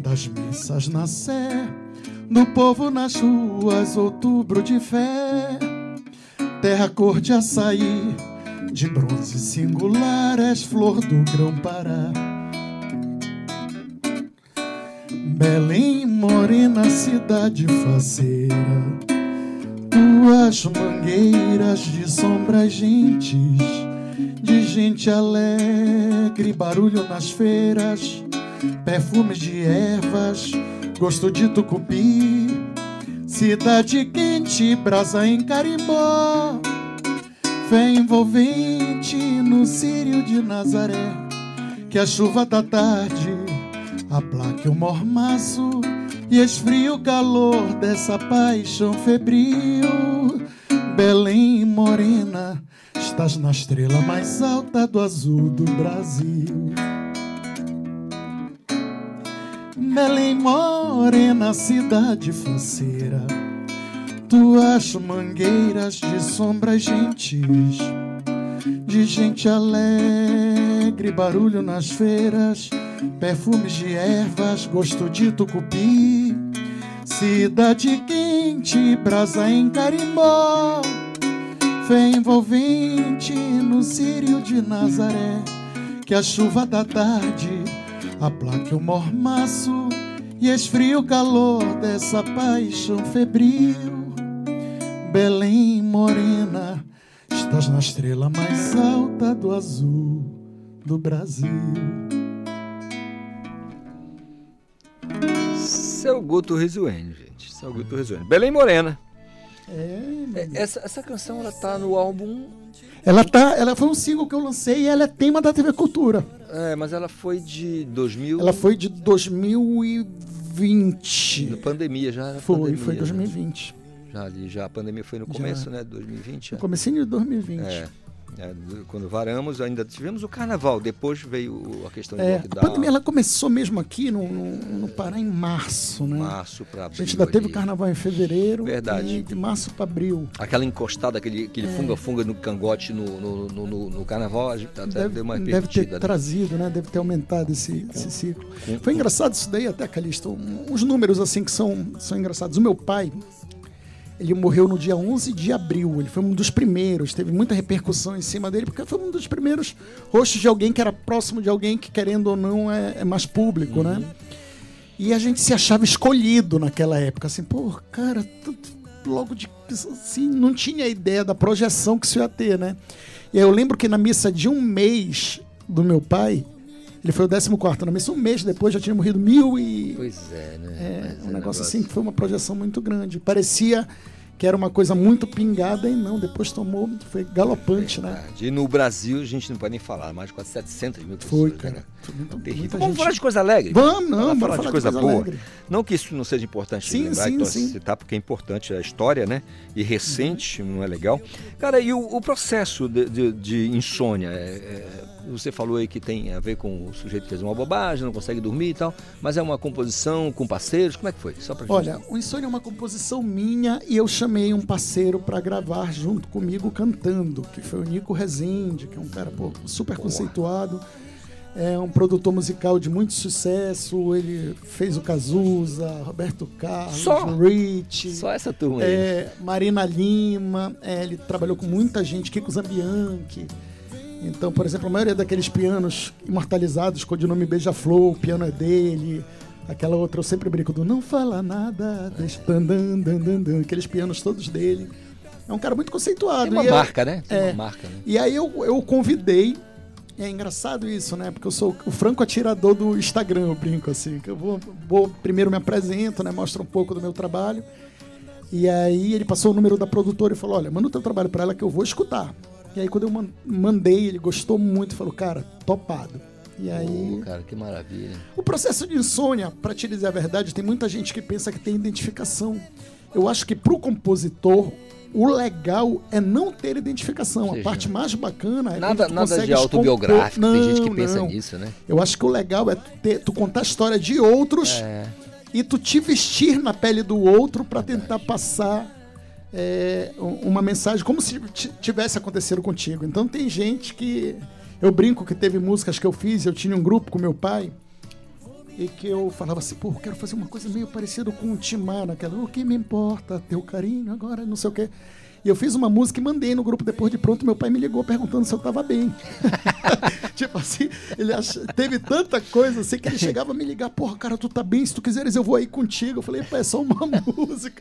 Das missas na sé, do povo nas ruas, outubro de fé, terra cor de açaí, de bronze singular, és flor do grão-pará. Belém, morena, cidade faceira, tuas mangueiras de sombras gentes, de gente alegre, barulho nas feiras, perfumes de ervas, gosto de tucupi, cidade quente, brasa em carimbó, fé envolvente no círio de Nazaré, que a chuva da tarde aplaque o mormaço e esfrie o calor dessa paixão febril. Belém morena, estás na estrela mais alta do azul do Brasil. Belém morena, cidade faceira, tuas mangueiras de sombras gentis, de gente alegre, barulho nas feiras, perfumes de ervas, gosto de tucupi, cidade quente, brasa em carimbó, fé envolvente no círio de Nazaré, que a chuva da tarde aplaque o mormaço e esfrie o calor dessa paixão febril. Belém morena, estás na estrela mais alta do azul do Brasil. Seu Guto Risuene, gente. Seu Guto Risuene. Belém Morena. É, essa, essa canção ela tá no álbum. Ela tá, ela foi um single que eu lancei e ela é tema da TV Cultura. É, mas ela foi de 2000. Ela foi de 2020. Na pandemia já Foi, pandemia, foi né? 2020. Já ali, já a pandemia foi no começo, né? 2020. No é. comecinho de 2020. É. É, do- quando varamos, ainda tivemos o carnaval. Depois veio a questão de É, a lockdown. pandemia ela começou mesmo aqui no, no, no Pará em março, né? Março pra A abril. gente ainda teve o carnaval em fevereiro. Verdade. E de março para abril. Aquela encostada, aquele, aquele É. funga-funga no cangote no, no, no, carnaval, a gente até Deve, deu uma deve ter né? trazido, né? Deve ter aumentado esse, esse ciclo. Foi engraçado isso daí até, Calixto. Um- Uns números assim que são, são engraçados. O meu pai, ele morreu no dia 11 de abril. Ele foi um dos primeiros. Teve muita repercussão em cima dele, porque foi um dos primeiros rostos de alguém que era próximo de alguém que, querendo ou não, é, é mais público, né? E a gente se achava escolhido naquela época. Assim, pô, cara, logo de. Assim, não tinha ideia da projeção que isso ia ter, né? E aí eu lembro que na missa de um mês do meu pai, ele foi o 14 na missa, um mês depois já tinha morrido mil e. Pois é, né? É, Mas um negócio assim que foi uma projeção muito grande. Parecia que era uma coisa muito pingada e não, depois tomou, foi galopante, né? E no Brasil a gente não pode nem falar, mais de quase 700 mil pessoas. Foi, né, cara. Foi muito- Terrível. Vamos gente- falar de coisa alegre? Vamos, não, Vamos bora falar de coisa, boa. alegre. Não que isso não seja importante Sim, lembrar, sim, então, sim. citar, porque é importante a história, né? E recente, não é legal. Cara, e o, o processo de, de- de insônia? é- é, você falou aí que tem a ver com o sujeito que fez uma bobagem, não consegue dormir e tal, mas é uma composição com parceiros, como é que foi? Só pra gente- Olha, o Insônia é uma composição minha e eu chamei um parceiro para gravar junto comigo cantando, que foi o Nico Rezende, que é um cara pô, super conceituado, é um produtor musical de muito sucesso, ele fez o Cazuza, Roberto Carlos, Só? Rich, Só essa turma aí. é, Marina Lima, é, ele trabalhou com muita gente, Kiko Zambianchi. Então, por exemplo, a maioria daqueles pianos imortalizados com o de nome Beija-Flor, o piano é dele. Aquela outra, eu sempre brinco do Não Fala Nada, deixa dan, dan, dan, dan, dan, aqueles pianos todos dele. É um cara muito conceituado. Tem uma E eu- marca, né? Tem é. uma marca, né? E aí eu, eu o convidei É engraçado isso, né? Porque eu sou o franco atirador do Instagram, eu brinco assim. Que eu vou, vou primeiro me apresento, né? Mostro um pouco do meu trabalho. E aí ele passou o número da produtora e falou: Olha, manda o teu trabalho para ela que eu vou escutar. E aí quando eu man- mandei, ele gostou muito falou: Cara, topado. E aí. Pô, cara, que maravilha. O processo de insônia, para te dizer a verdade, tem muita gente que pensa que tem identificação. Eu acho que pro compositor, o legal é não ter identificação. Seja, a parte mais bacana é Nada, nada de autobiográfico, compor- tem gente que Não, pensa não. nisso, né? Eu acho que o legal é tu, ter- tu contar a história de outros É. e tu te vestir na pele do outro para tentar passar é, um- uma mensagem como se tivesse acontecido contigo. Então tem gente que eu brinco que teve músicas que eu fiz, eu tinha um grupo com meu pai e que eu falava assim, pô, quero fazer uma coisa meio parecida com o Timar, naquela, o que me importa, teu carinho agora, não sei o quê. E eu fiz uma música e mandei no grupo depois de pronto, meu pai me ligou perguntando se eu tava bem. tipo assim, ele ach- teve tanta coisa assim que ele chegava a me ligar, porra, cara, tu tá bem, se tu quiseres eu vou aí contigo. Eu falei, pá, é só uma música.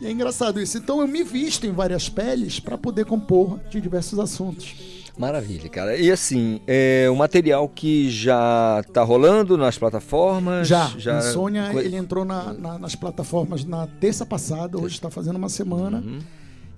E é engraçado isso. Então eu me visto em várias peles para poder compor de diversos assuntos. Maravilha, cara. E assim, é um material que já tá rolando nas plataformas? Já, já... Insônia, ele entrou na- na- nas plataformas na terça passada, hoje está fazendo uma semana. Uhum.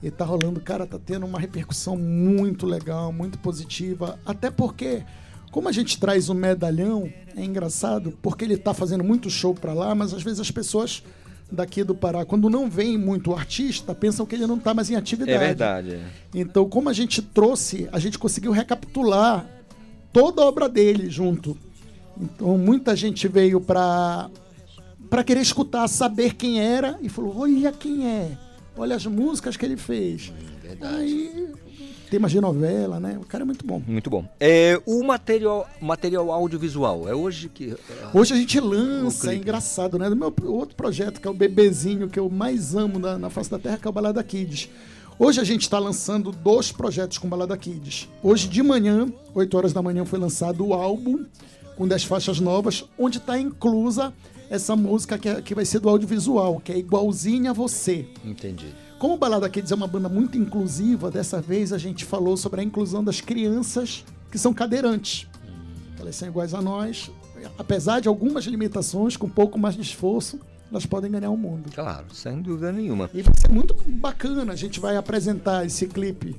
E tá rolando, cara, tá tendo uma repercussão muito legal, muito positiva. Até porque, como a gente traz o medalhão, é engraçado, porque ele tá fazendo muito show pra lá, mas às vezes as pessoas daqui do Pará, quando não vem muito o artista, pensam que ele não tá mais em atividade. É verdade. é. Então, como a gente trouxe, a gente conseguiu recapitular toda a obra dele junto. Então, muita gente veio para para querer escutar, saber quem era e falou: "Olha quem é. Olha as músicas que ele fez". Aí temas de novela, né? O cara é muito bom. Muito bom. É, o material, material audiovisual, é hoje que. Hoje a gente lança, é engraçado, né? Do meu outro projeto, que é o bebezinho que eu mais amo na, na face da terra, que é o Balada Kids. Hoje a gente está lançando dois projetos com Balada Kids. Hoje de manhã, 8 horas da manhã, foi lançado o álbum com 10 faixas novas, onde está inclusa essa música que, é- que vai ser do audiovisual, que é igualzinha a você. Entendi. Como o Balada Kids é uma banda muito inclusiva, dessa vez a gente falou sobre a inclusão das crianças que são cadeirantes. Elas são iguais a nós, apesar de algumas limitações, com um pouco mais de esforço, elas podem ganhar o mundo. Claro, sem dúvida nenhuma. E vai ser muito bacana. A gente vai apresentar esse clipe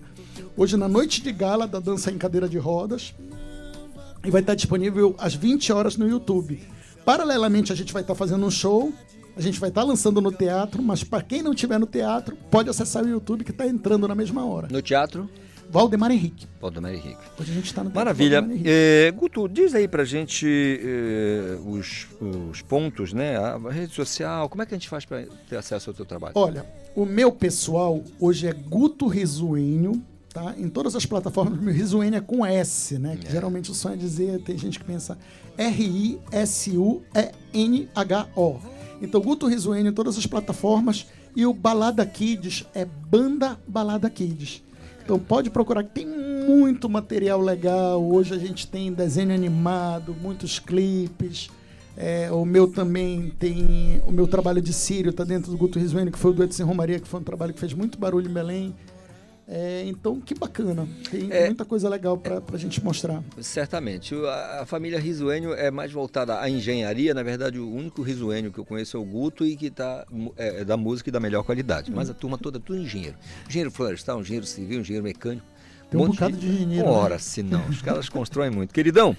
hoje na noite de gala da Dança em Cadeira de Rodas. E vai estar disponível às 20 horas no YouTube. Paralelamente, a gente vai estar fazendo um show. A gente vai estar lançando no teatro, mas para quem não estiver no teatro, pode acessar o YouTube que está entrando na mesma hora. No teatro? Valdemar Henrique. Valdemar Henrique. Hoje a gente está no teatro Maravilha. É, Guto, diz aí pra gente é, os, os pontos, né? A rede social, como é que a gente faz para ter acesso ao teu trabalho? Olha, o meu pessoal hoje é Guto Risuenho, tá? Em todas as plataformas, meu Risuenho é com S, né? Que geralmente o sonho é dizer, tem gente que pensa R-I-S-U-E-N-H-O. Então, Guto Risuenho em todas as plataformas e o Balada Kids é Banda Balada Kids. Então pode procurar tem muito material legal. Hoje a gente tem desenho animado, muitos clipes. É, o meu também tem. O meu trabalho de Sírio tá dentro do Guto Risueno, que foi o Dueto Sem Romaria, que foi um trabalho que fez muito barulho em Belém. É, então, que bacana. Tem É. muita coisa legal pra, pra gente mostrar. Certamente. A, a família Risuênio é mais voltada à engenharia. Na verdade, o único Risuênio que eu conheço é o Guto e que tá, é, é da música e da melhor qualidade. Mas a turma toda é tudo engenheiro. Engenheiro florestal, engenheiro civil, engenheiro mecânico. Tem um monte bocado de engenheiro, Ora, né? se não. Os caras constroem muito. Queridão,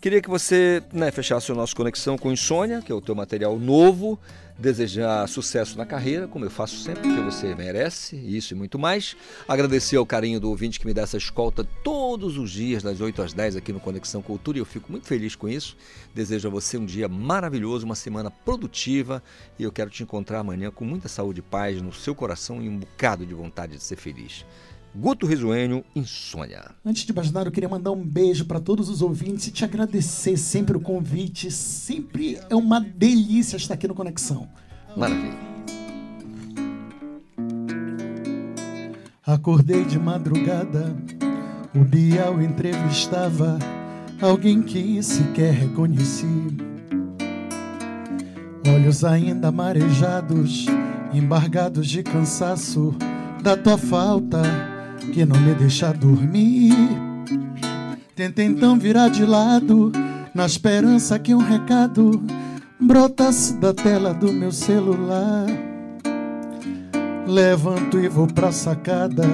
queria que você né, fechasse o nosso Conexão com Insônia, que é o teu material novo. Desejar sucesso na carreira, como eu faço sempre, porque você merece isso e muito mais. Agradecer ao carinho do ouvinte que me dá essa escolta todos os dias, das 8 às 10 aqui no Conexão Cultura, e eu fico muito feliz com isso. Desejo a você um dia maravilhoso, uma semana produtiva, e eu quero te encontrar amanhã com muita saúde e paz no seu coração e um bocado de vontade de ser feliz. Guto Risuênio, Insônia. Antes de mais nada, eu queria mandar um beijo para todos os ouvintes e te agradecer sempre o convite. Sempre é uma delícia estar aqui no Conexão. Maravilha. Acordei de madrugada, o Bial entrevistava alguém que sequer reconheci. Olhos ainda marejados, embargados de cansaço da tua falta que não me deixa dormir. Tenta então virar de lado, na esperança que um recado brotasse da tela do meu celular. Levanto e vou pra sacada,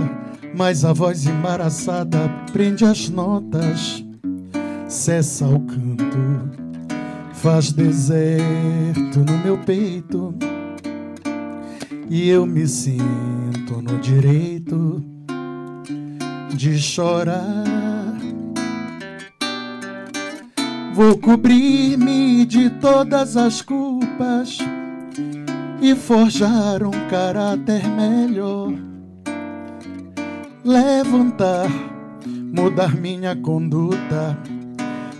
mas a voz embaraçada prende as notas, cessa o canto, faz deserto no meu peito. E eu me sinto no direito de chorar. Vou cobrir-me de todas as culpas e forjar um caráter melhor. Levantar, mudar minha conduta,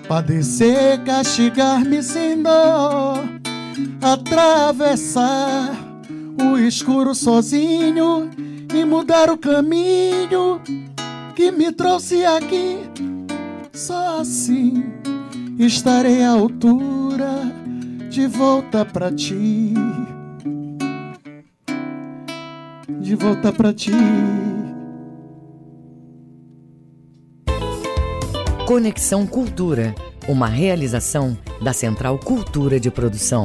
padecer, castigar-me sem dó, atravessar o escuro sozinho e mudar o caminho que me trouxe aqui. Só assim estarei à altura de volta pra ti. De volta pra ti. Conexão Cultura, uma realização da Central Cultura de Produção.